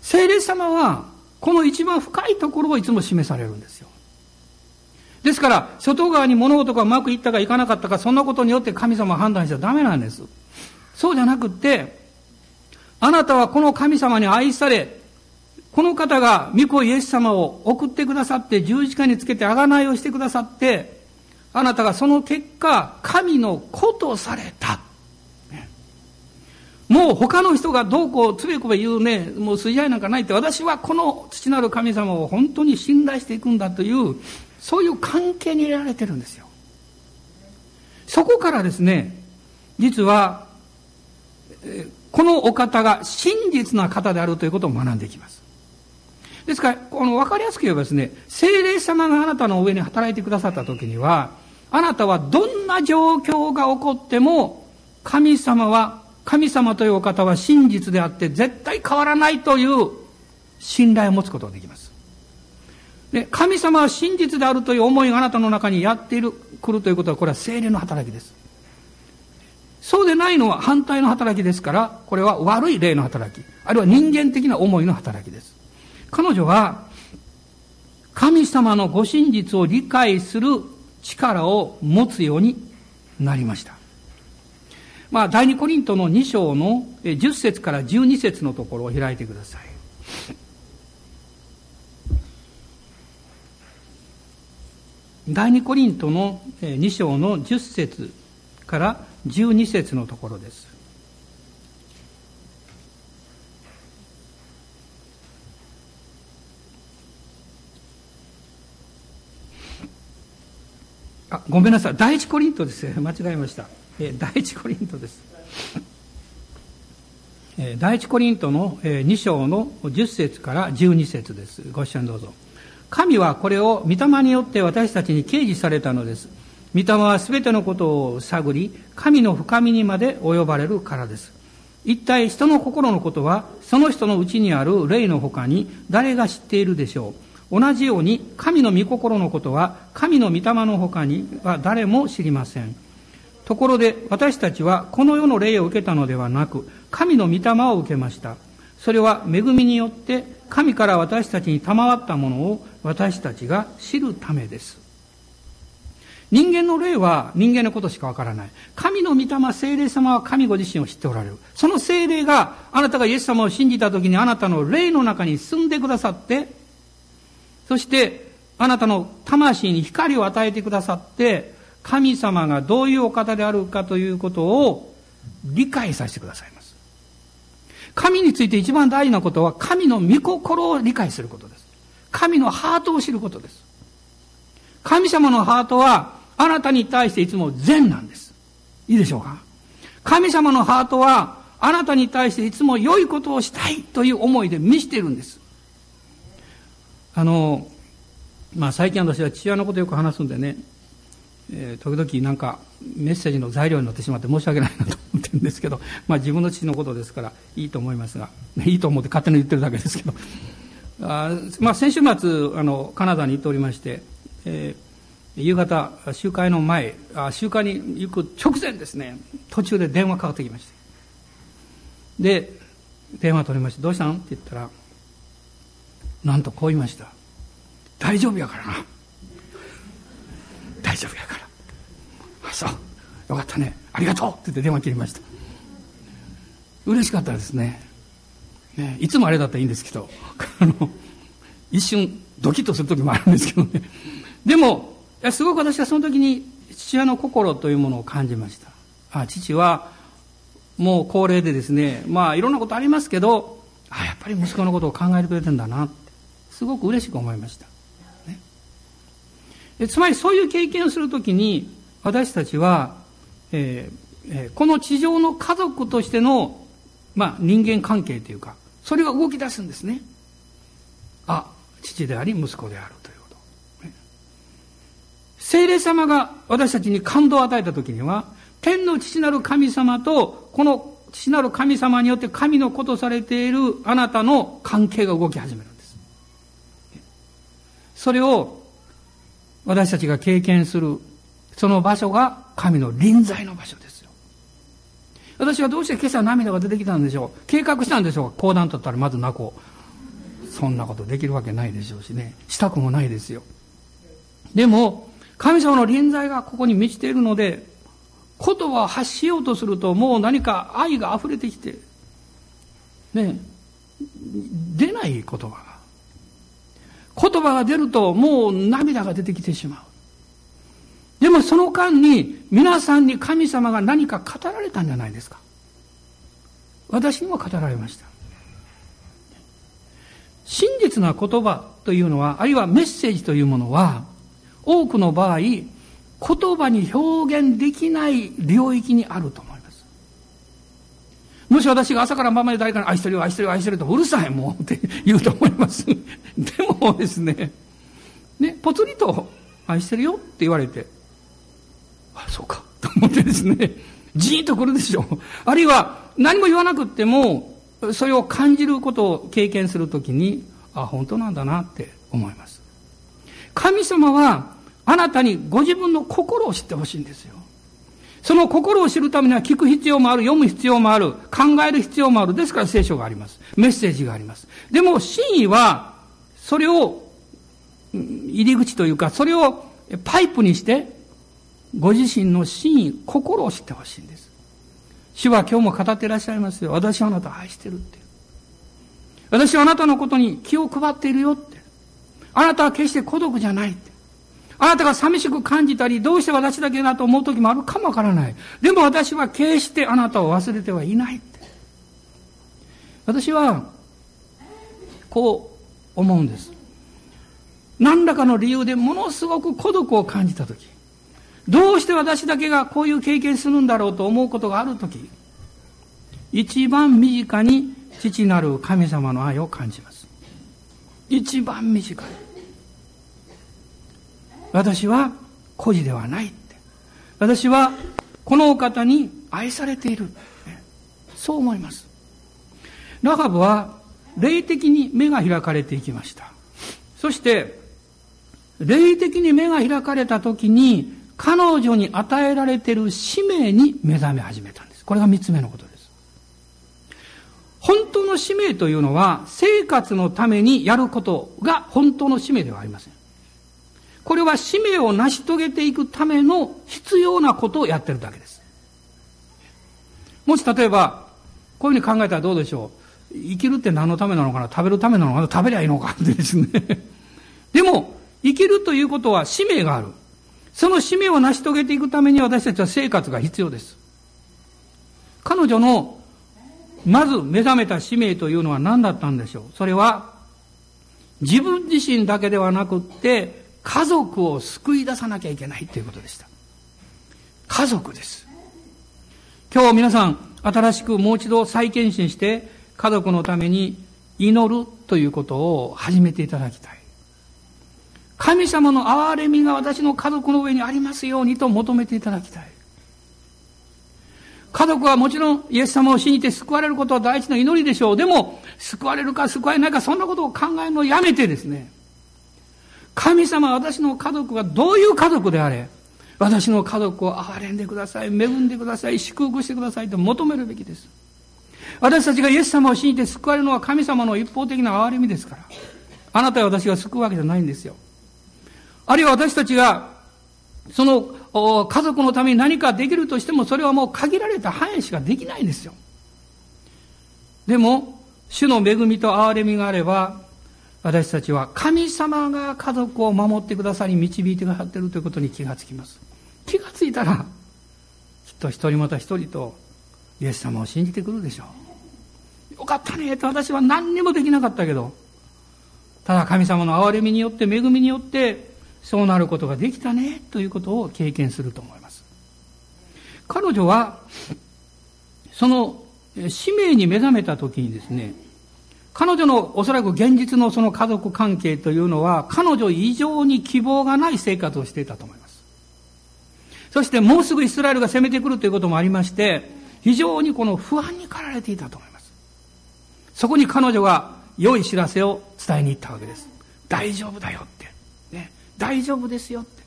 聖霊様はこの一番深いところをいつも示されるんですよ。ですから、外側に物事がうまくいったかいかなかったか、そんなことによって神様は判断しちゃダメなんです。そうじゃなくって、あなたはこの神様に愛され、この方が御子イエス様を送ってくださって十字架につけて贖いをしてくださって、あなたがその結果、神の子とされた。もう他の人がどうこうつべこべ言うね、もう筋合いなんかないって、私はこの父なる神様を本当に信頼していくんだという、そういう関係に入れられてるんですよ。そこからですね、実は、このお方が真実な方であるということを学んでいきます。ですから、この分かりやすく言えばですね、精霊様があなたの上に働いてくださった時には、あなたはどんな状況が起こっても、神様は、神様というお方は真実であって絶対変わらないという信頼を持つことができます。で、神様は真実であるという思いがあなたの中にやっている、来るということは、これは精霊の働きです。そうでないのは反対の働きですから、これは悪い霊の働き、あるいは人間的な思いの働きです。彼女は神様のご真実を理解する力を持つようになりました。まあ、第二コリントの2章の10節から12節のところを開いてください。第二コリントの2章の10節から12節のところです。あ、ごめんなさい。第一コリントです。間違えました。え第一コリントです。第一コリントの2章の10節から12節です。ご一緒にどうぞ。神はこれを御霊によって私たちに掲示されたのです。御霊は全てのことを探り、神の深みにまで及ばれるからです。一体人の心のことは、その人のうちにある霊の他に誰が知っているでしょう。同じように、神の御心のことは、神の御霊の他には誰も知りません。ところで私たちはこの世の霊を受けたのではなく、神の御霊を受けました。それは恵みによって神から私たちに賜ったものを私たちが知るためです。人間の霊は人間のことしかわからない。神の御霊、聖霊様は神ご自身を知っておられる。その聖霊があなたがイエス様を信じた時にあなたの霊の中に住んでくださって、そしてあなたの魂に光を与えてくださって、神様がどういうお方であるかということを理解させてくださいます。神について一番大事なことは神の御心を理解することです。神のハートを知ることです。神様のハートはあなたに対していつも善なんです。いいでしょうか？神様のハートはあなたに対していつも良いことをしたいという思いで満ちているんです。あの、まあ最近私は父親のことよく話すんでね、えー、時々なんかメッセージの材料になってしまって申し訳ないなと思ってるんですけど、まあ自分の父のことですからいいと思いますが、いいと思って勝手に言ってるだけですけど、あまあ先週末、あの、カナダに行っておりまして、えー、夕方、集会の前あ、集会に行く直前ですね、途中で電話かかってきまして。で、電話取りまして、どうしたん？って言ったら、なんとこう言いました。大丈夫やからな。大丈夫やから。あそう。よかったね。ありがとうって言って電話切りました。嬉しかったですね。ねいつもあれだったらいいんですけど。あの一瞬ドキッとする時もあるんですけどね。でもすごく私はその時に父親の心というものを感じました。あ父はもう高齢でですねまあいろんなことありますけどあやっぱり息子のことを考えてくれてんだな。ってすごく嬉しく思いましたつまりそういう経験をするときに、私たちは、えー、この地上の家族としての、まあ、人間関係というか、それが動き出すんですね。あ、父であり息子であるということ。ね、聖霊様が私たちに感動を与えたときには、天の父なる神様と、この父なる神様によって神のことされているあなたの関係が動き始める。それを私たちが経験する、その場所が神の臨在の場所ですよ。私はどうして今朝涙が出てきたんでしょう計画したんでしょう講談だったらまず泣こう。そんなことできるわけないでしょうしね。したくもないですよ。でも、神様の臨在がここに満ちているので、言葉を発しようとするともう何か愛が溢れてきて、ね、出ない言葉が。言葉が出るともう涙が出てきてしまう。でもその間に皆さんに神様が何か語られたんじゃないですか。私にも語られました。真実な言葉というのは、あるいはメッセージというものは、多くの場合、言葉に表現できない領域にあると。もし私が朝から晩まで誰かに愛してるよ、愛してるよ、愛してるとうるさいもんって 言うと思います。でもですね、ね、ぽつりと愛してるよって言われて、あ、そうか、と思ってですね、じーんとくるでしょう。あるいは何も言わなくても、それを感じることを経験するときに、あ、本当なんだなって思います。神様は、あなたにご自分の心を知ってほしいんですよ。その心を知るためには聞く必要もある、読む必要もある、考える必要もある。ですから聖書があります。メッセージがあります。でも真意はそれを入り口というか、それをパイプにして、ご自身の真意、心を知ってほしいんです。主は今日も語っていらっしゃいますよ。私はあなたを愛してるって。私はあなたのことに気を配っているよって。あなたは決して孤独じゃないって。あなたが寂しく感じたり、どうして私だけだと思う時もあるかもわからない。でも私は決してあなたを忘れてはいないって。私は、こう思うんです。何らかの理由でものすごく孤独を感じたとき、どうして私だけがこういう経験するんだろうと思うことがあるとき、一番身近に父なる神様の愛を感じます。一番身近に。私は孤児ではないって。私はこのお方に愛されている。そう思います。ラハブは霊的に目が開かれていきました。そして、霊的に目が開かれた時に、彼女に与えられている使命に目覚め始めたんです。これが三つ目のことです。本当の使命というのは、生活のためにやることが本当の使命ではありません。これは使命を成し遂げていくための必要なことをやってるだけです。もし例えば、こういうふうに考えたらどうでしょう。生きるって何のためなのかな？食べるためなのかな？食べりゃいいのかってですね。でも、生きるということは使命がある。その使命を成し遂げていくために私たちは生活が必要です。彼女の、まず目覚めた使命というのは何だったんでしょう？それは、自分自身だけではなくって、家族を救い出さなきゃいけないということでした。家族です。今日皆さん、新しくもう一度再検診して、家族のために祈るということを始めていただきたい。神様の憐れみが私の家族の上にありますようにと求めていただきたい。家族はもちろんイエス様を信じて救われることは第一の祈りでしょう。でも、救われるか救われないかそんなことを考えるのをやめてですね。神様私の家族がどういう家族であれ、私の家族を憐れんでください、恵んでください、祝福してくださいと求めるべきです。私たちがイエス様を信じて救われるのは神様の一方的な憐れみですから。あなたや私が救うわけじゃないんですよ。あるいは私たちが、その家族のために何かできるとしても、それはもう限られた範囲しかできないんですよ。でも、主の恵みと憐れみがあれば、私たちは神様が家族を守ってくださり導いてくださっているということに気がつきます。気がついたら、きっと一人また一人とイエス様を信じてくるでしょう。よかったねと私は何にもできなかったけど、ただ神様の憐れみによって、恵みによって、そうなることができたねということを経験すると思います。彼女は、その使命に目覚めた時にですね、彼女のおそらく現実のその家族関係というのは、彼女以上に希望がない生活をしていたと思います。そしてもうすぐイスラエルが攻めてくるということもありまして、非常にこの不安に駆られていたと思います。そこに彼女が良い知らせを伝えに行ったわけです。大丈夫だよって。ね。大丈夫ですよって。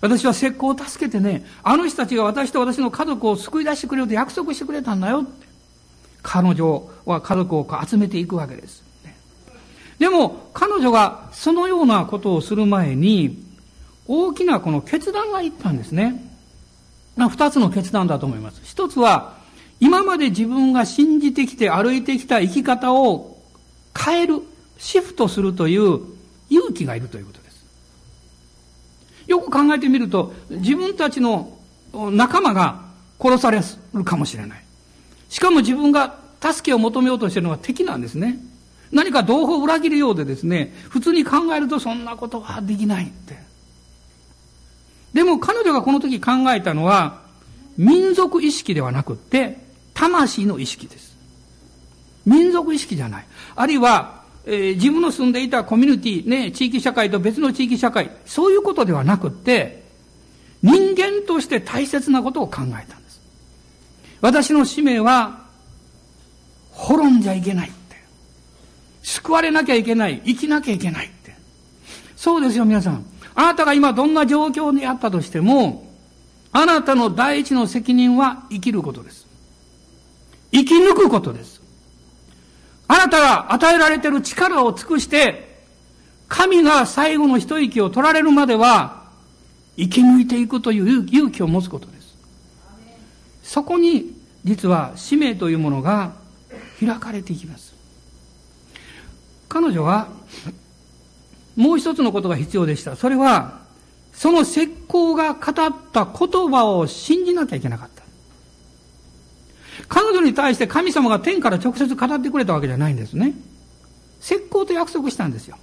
私は石膏を助けてね、あの人たちが私と私の家族を救い出してくれると約束してくれたんだよって。彼女は家族を集めていくわけです。でも、彼女がそのようなことをする前に、大きなこの決断がいったんですね。二つの決断だと思います。一つは、今まで自分が信じてきて歩いてきた生き方を変える、シフトするという勇気がいるということです。よく考えてみると、自分たちの仲間が殺されるかもしれない。しかも自分が助けを求めようとしているのは敵なんですね。何か同胞を裏切るようでですね、普通に考えるとそんなことはできないって。でも彼女がこの時考えたのは、民族意識ではなくって、魂の意識です。民族意識じゃない。あるいは、えー、自分の住んでいたコミュニティ、ね、地域社会と別の地域社会、そういうことではなくって、人間として大切なことを考えた。私の使命は、滅んじゃいけないって。救われなきゃいけない。生きなきゃいけないって。そうですよ、皆さん。あなたが今どんな状況にあったとしても、あなたの第一の責任は生きることです。生き抜くことです。あなたが与えられている力を尽くして、神が最後の一息を取られるまでは、生き抜いていくという勇気を持つことです。そこに、実は使命というものが開かれていきます。彼女は、もう一つのことが必要でした。それは、その石膏が語った言葉を信じなきゃいけなかった。彼女に対して神様が天から直接語ってくれたわけじゃないんですね。石膏と約束したんですよ。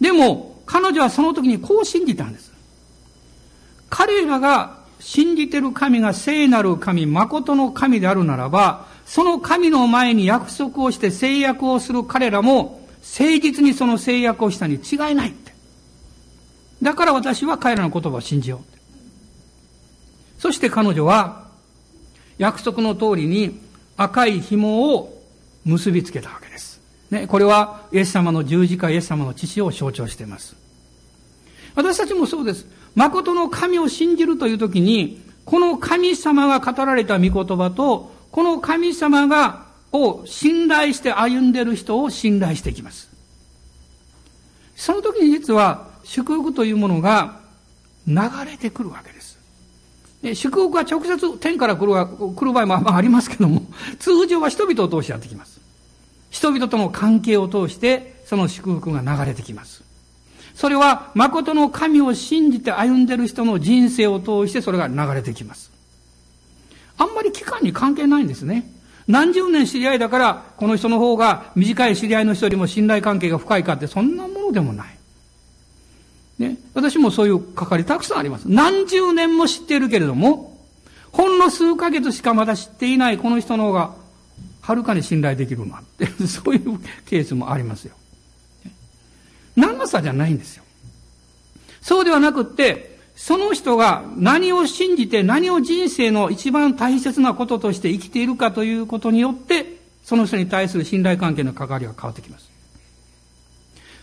でも、彼女はその時にこう信じたんです。彼らが信じてる神が聖なる神、誠の神であるならば、その神の前に約束をして制約をする彼らも、誠実にその制約をしたに違いないって。だから私は彼らの言葉を信じようって。そして彼女は、約束の通りに赤い紐を結びつけたわけです。ね、これはイエス様の十字架、イエス様の父を象徴しています。私たちもそうです。誠の神を信じるというときに、この神様が語られた御言葉と、この神様が、を信頼して歩んでいる人を信頼していきます。その時に実は祝福というものが流れてくるわけです。で祝福は直接天から来る来る場合もありますけども、通常は人々を通してやってきます。人々との関係を通して、その祝福が流れてきます。それは、誠の神を信じて歩んでる人の人生を通してそれが流れてきます。あんまり期間に関係ないんですね。何十年知り合いだから、この人の方が短い知り合いの人よりも信頼関係が深いかって、そんなものでもない。ね。私もそういう係たくさんあります。何十年も知っているけれども、ほんの数ヶ月しかまだ知っていないこの人の方が、はるかに信頼できるなって、そういうケースもありますよ。何の差じゃないんですよ。そうではなくって、その人が何を信じて何を人生の一番大切なこととして生きているかということによって、その人に対する信頼関係の関わりが変わってきます。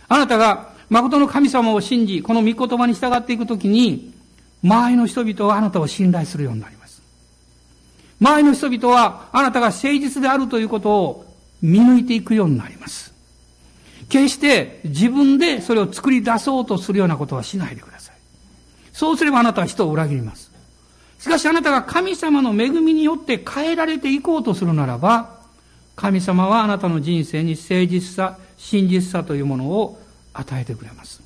あなたが誠の神様を信じ、この御言葉に従っていくときに、周りの人々はあなたを信頼するようになります。周りの人々はあなたが誠実であるということを見抜いていくようになります。決して自分でそれを作り出そうとするようなことはしないでください。そうすればあなたは人を裏切ります。しかしあなたが神様の恵みによって変えられていこうとするならば、神様はあなたの人生に誠実さ、真実さというものを与えてくれます。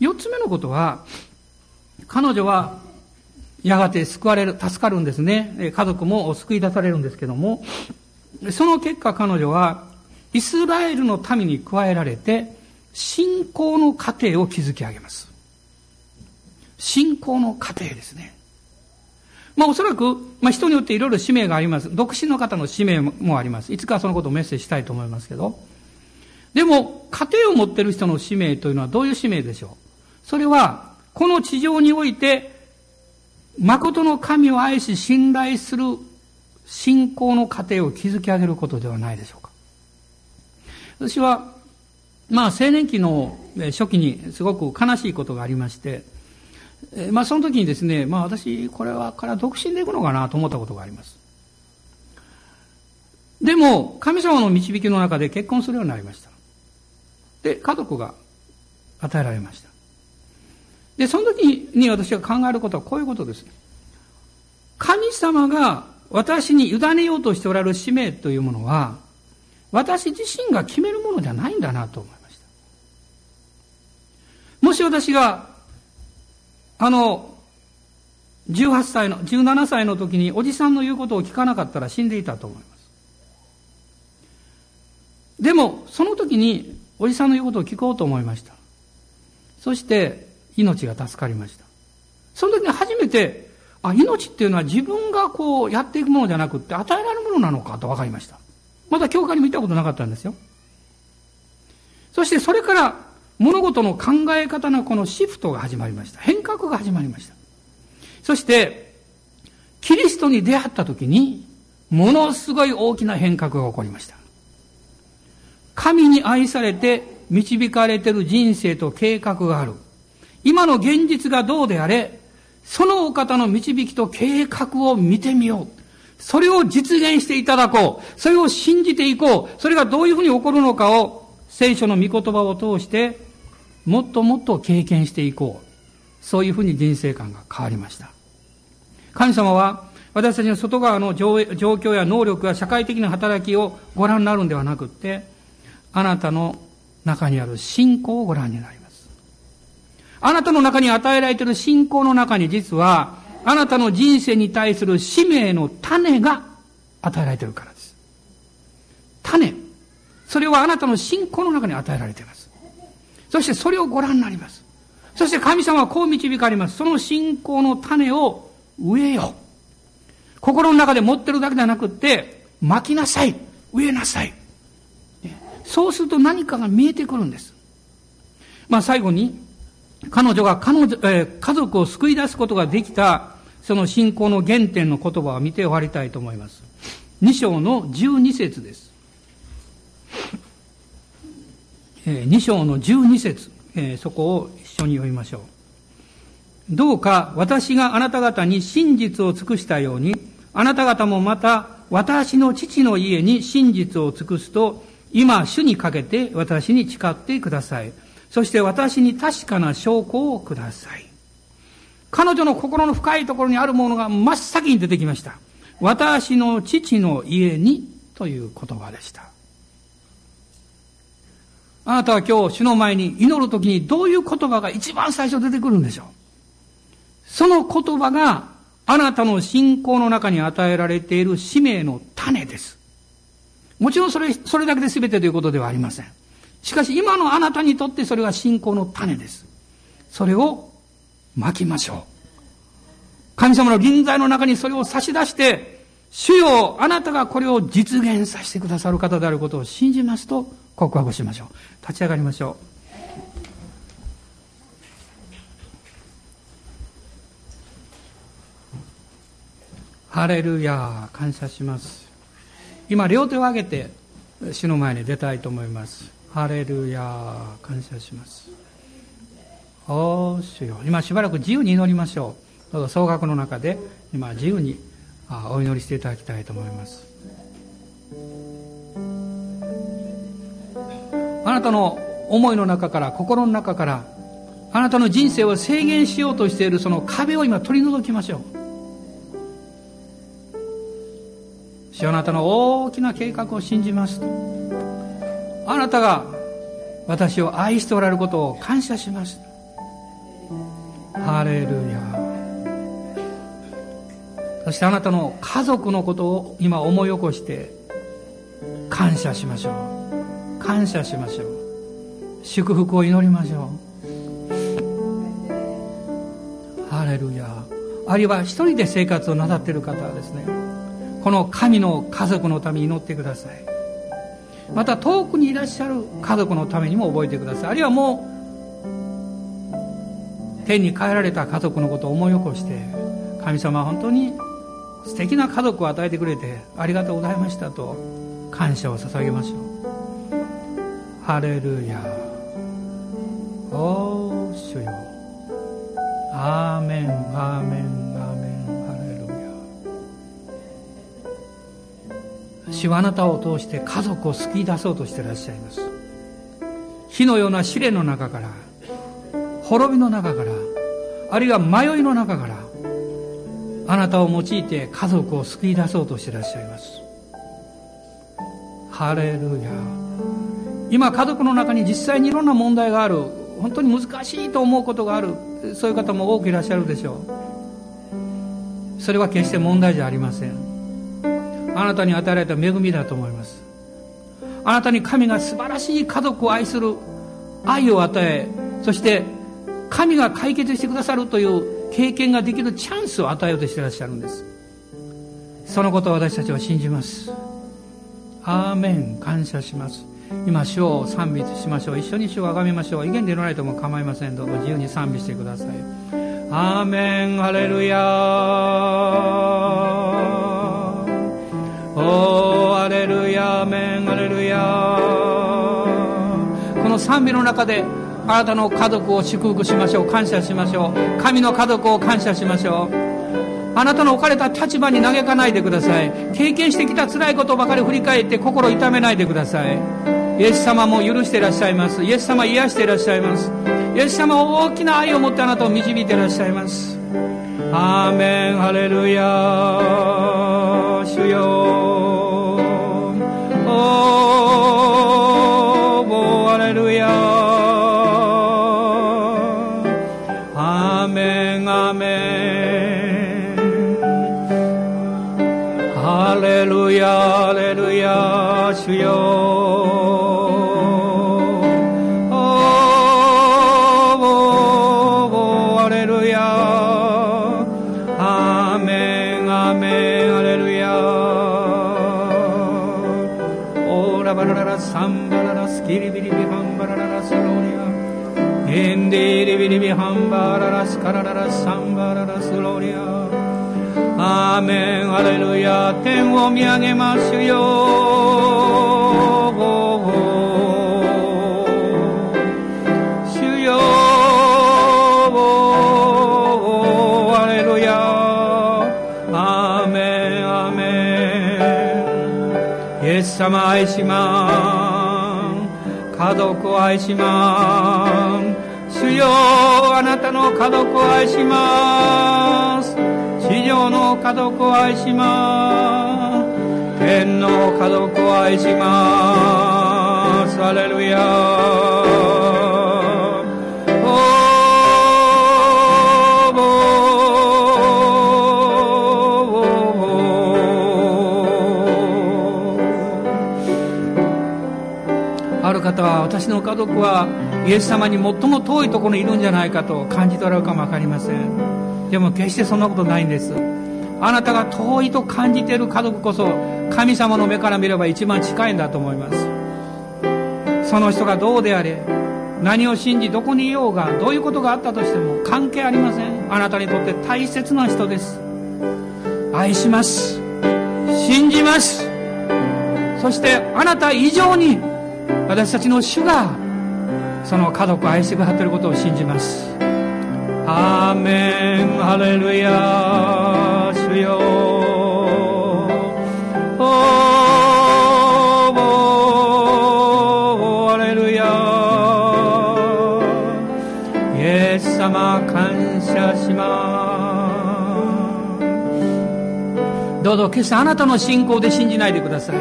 四つ目のことは、彼女はやがて救われる、助かるんですね。家族も救い出されるんですけども、その結果彼女はイスラエルの民に加えられて、信仰の過程を築き上げます。信仰の過程ですね。まあおそらく、まあ人によっていろいろ使命があります。独身の方の使命もあります。いつかそのことをメッセージしたいと思いますけど。でも、家庭を持っている人の使命というのはどういう使命でしょう？それは、この地上において、誠の神を愛し信頼する信仰の過程を築き上げることではないでしょう。私は、まあ、青年期の初期にすごく悲しいことがありまして、まあ、その時にですね、まあ、私、これはから独身でいくのかなと思ったことがあります。でも、神様の導きの中で結婚するようになりました。で、家族が与えられました。で、その時に私が考えることはこういうことです。神様が私に委ねようとしておられる使命というものは、私自身が決めるものじゃないんだなと思いました。もし私が、あの、18歳の、17歳の時におじさんの言うことを聞かなかったら死んでいたと思います。でも、その時におじさんの言うことを聞こうと思いました。そして、命が助かりました。その時に初めて、あ、命っていうのは自分がこうやっていくものじゃなくって与えられるものなのかと分かりました。まだ教会にも行ったことなかったんですよ。そしてそれから物事の考え方のこのシフトが始まりました。変革が始まりました。そして、キリストに出会った時に、ものすごい大きな変革が起こりました。神に愛されて導かれてる人生と計画がある。今の現実がどうであれ、そのお方の導きと計画を見てみよう。それを実現していただこう。それを信じていこう。それがどういうふうに起こるのかを聖書の御言葉を通してもっともっと経験していこう。そういうふうに人生観が変わりました。神様は私たちの外側の状況や能力や社会的な働きをご覧になるんではなくって、あなたの中にある信仰をご覧になります。あなたの中に与えられている信仰の中に実はあなたの人生に対する使命の種が与えられているからです。種。それはあなたの信仰の中に与えられています。そしてそれをご覧になります。そして神様はこう導かれます。その信仰の種を植えよう。心の中で持ってるだけではなくって、巻きなさい。植えなさい。そうすると何かが見えてくるんです。まあ最後に、彼女が彼女、えー、家族を救い出すことができた、その信仰の原点の言葉を見て終わりたいと思います。2章の12節です。えー、2章の12節、そこを一緒に読みましょう。どうか私があなた方に真実を尽くしたように、あなた方もまた私の父の家に真実を尽くすと、今主にかけて私に誓ってください。そして私に確かな証拠をください。彼女の心の深いところにあるものが真っ先に出てきました。私の父の家にという言葉でした。あなたは今日主の前に祈るときにどういう言葉が一番最初出てくるんでしょう？その言葉があなたの信仰の中に与えられている使命の種です。もちろんそれ、それだけで全てということではありません。しかし今のあなたにとってそれは信仰の種です。それを巻きましょう。神様の臨在の中にそれを差し出して、主よ、あなたがこれを実現させてくださる方であることを信じますと告白しましょう。立ち上がりましょう。ハレルヤ感謝します。今、両手を挙げて、主の前に出たいと思います。ハレルヤ感謝します。おー、主よ。今しばらく自由に祈りましょう。どうぞ総額の中で、今自由にお祈りしていただきたいと思います。あなたの思いの中から、心の中から、あなたの人生を制限しようとしているその壁を今取り除きましょう。主あなたの大きな計画を信じます。あなたが私を愛しておられることを感謝しますハレルヤ。そしてあなたの家族のことを今思い起こして感謝しましょう。感謝しましょう。祝福を祈りましょう。ハレルヤ。あるいは一人で生活をなさっている方はですねこの神の家族のために祈ってください。また遠くにいらっしゃる家族のためにも覚えてください。あるいはもう天に帰られた家族のことを思い起こして神様は本当に素敵な家族を与えてくれてありがとうございましたと感謝を捧げましょう。ハレルヤ。おー主よ。アーメンアーメンアーメン。ハレルヤ。主はあなたを通して家族を救い出そうとしていらっしゃいます。火のような試練の中から滅びの中からあるいは迷いの中からあなたを用いて家族を救い出そうとしていらっしゃいます。ハレルヤ。今家族の中に実際にいろんな問題がある。本当に難しいと思うことがある。そういう方も多くいらっしゃるでしょう。それは決して問題じゃありません。あなたに与えられた恵みだと思います。あなたに神が素晴らしい家族を愛する愛を与えそして神が解決してくださるという経験ができるチャンスを与えようとしていらっしゃるんです。そのことを私たちは信じます。アーメン。感謝します。今主を賛美しましょう。一緒に主をあがめましょう。威厳で祈らないとも構いませんどうぞ自由に賛美してください。アーメン。ハレルヤおーアレルヤアメン。アレルヤこの賛美の中であなたの家族を祝福しましょう。感謝しましょう。神の家族を感謝しましょう。あなたの置かれた立場に嘆かないでください。経験してきた辛いことばかり振り返って心痛めないでください。イエス様も許していらっしゃいます。イエス様癒していらっしゃいます。イエス様は大きな愛を持ってあなたを導いていらっしゃいます。アーメン。ハレルヤ主よ。アメハレルヤハレルヤ主よサンバララスキリビリビハンバラララスローアエンディリラスカラララサンバララスロリアアーメンアレルヤ天を見上げますよ様愛しまん家族愛しまん主よあなたの家族を愛します。地上の家族を愛します。天の家族を愛します。アレルヤ方は私の家族はイエス様に最も遠いところにいるんじゃないかと感じ取られるかも分かりません。でも決してそんなことないんです。あなたが遠いと感じている家族こそ神様の目から見れば一番近いんだと思います。その人がどうであれ何を信じどこにいようがどういうことがあったとしても関係ありません。あなたにとって大切な人です。愛します。信じます。そしてあなた以上に私たちの主がその家族を愛してくださってることを信じます。アーメン。ハレルヤ主よ。おハレルヤイエス様感謝します。どうぞ今朝あなたの信仰で信じないでください。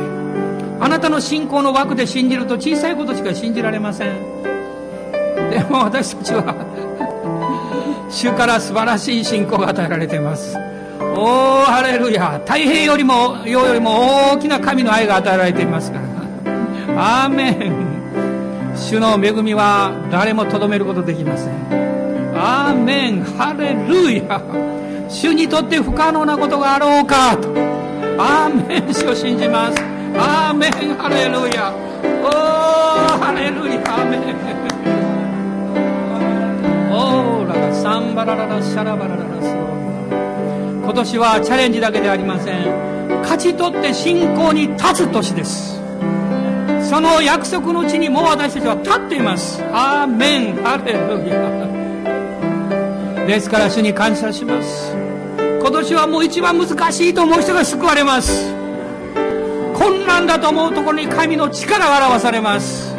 あなたの信仰の枠で信じると小さいことしか信じられません。でも私たちは主から素晴らしい信仰が与えられています。おおハレルヤ。太平よりも世よりも大きな神の愛が与えられていますから。アーメン。主の恵みは誰もとどめることできません。アーメン。ハレルヤ。主にとって不可能なことがあろうかと。アーメン。主を信じます。アーメン。ハレルヤ。おーハレルヤ。アーメン。サンバラララシャラバラララス今年はチャレンジだけではありません。勝ち取って信仰に立つ年です。その約束の地にもう私たちは立っています。アーメン。ハレルヤ。ですから主に感謝します。今年はもう一番難しいと思う人が救われます。困難だと思うところに神の力が表されます。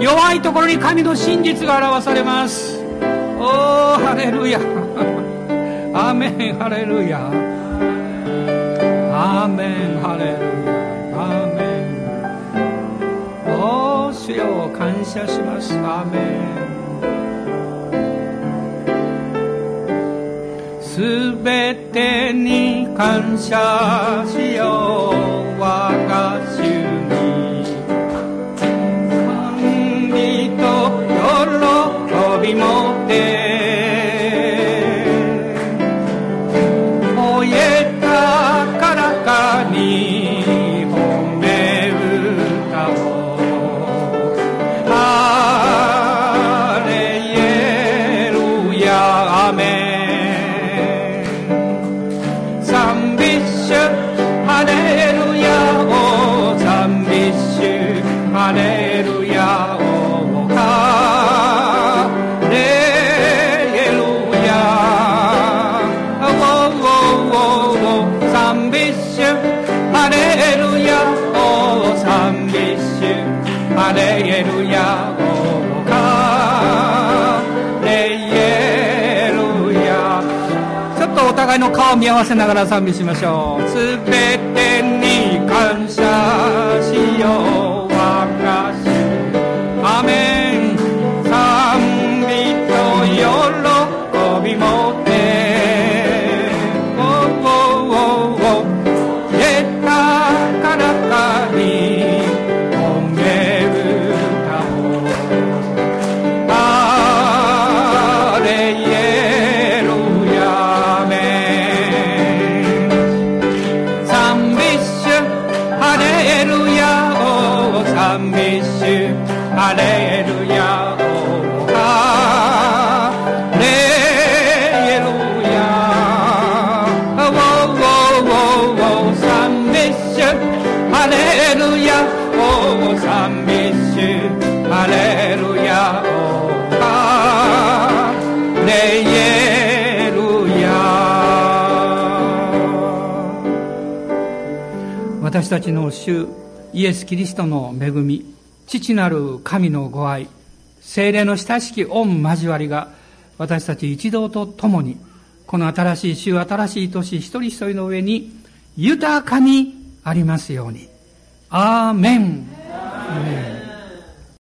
弱いところに神の真実が表されます。ハレルヤアーメンハレルヤアーメンハレルヤアーメンおお主よ感謝します。アーメンすべてに感謝しよう。我が互いの顔を見合わせながら賛美しましょう。すべて私たちの主イエス・キリストの恵み父なる神のご愛精霊の親しき恩交わりが私たち一同と共にこの新しい週新しい年一人一人の上に豊かにありますように。アーメン。アーメン。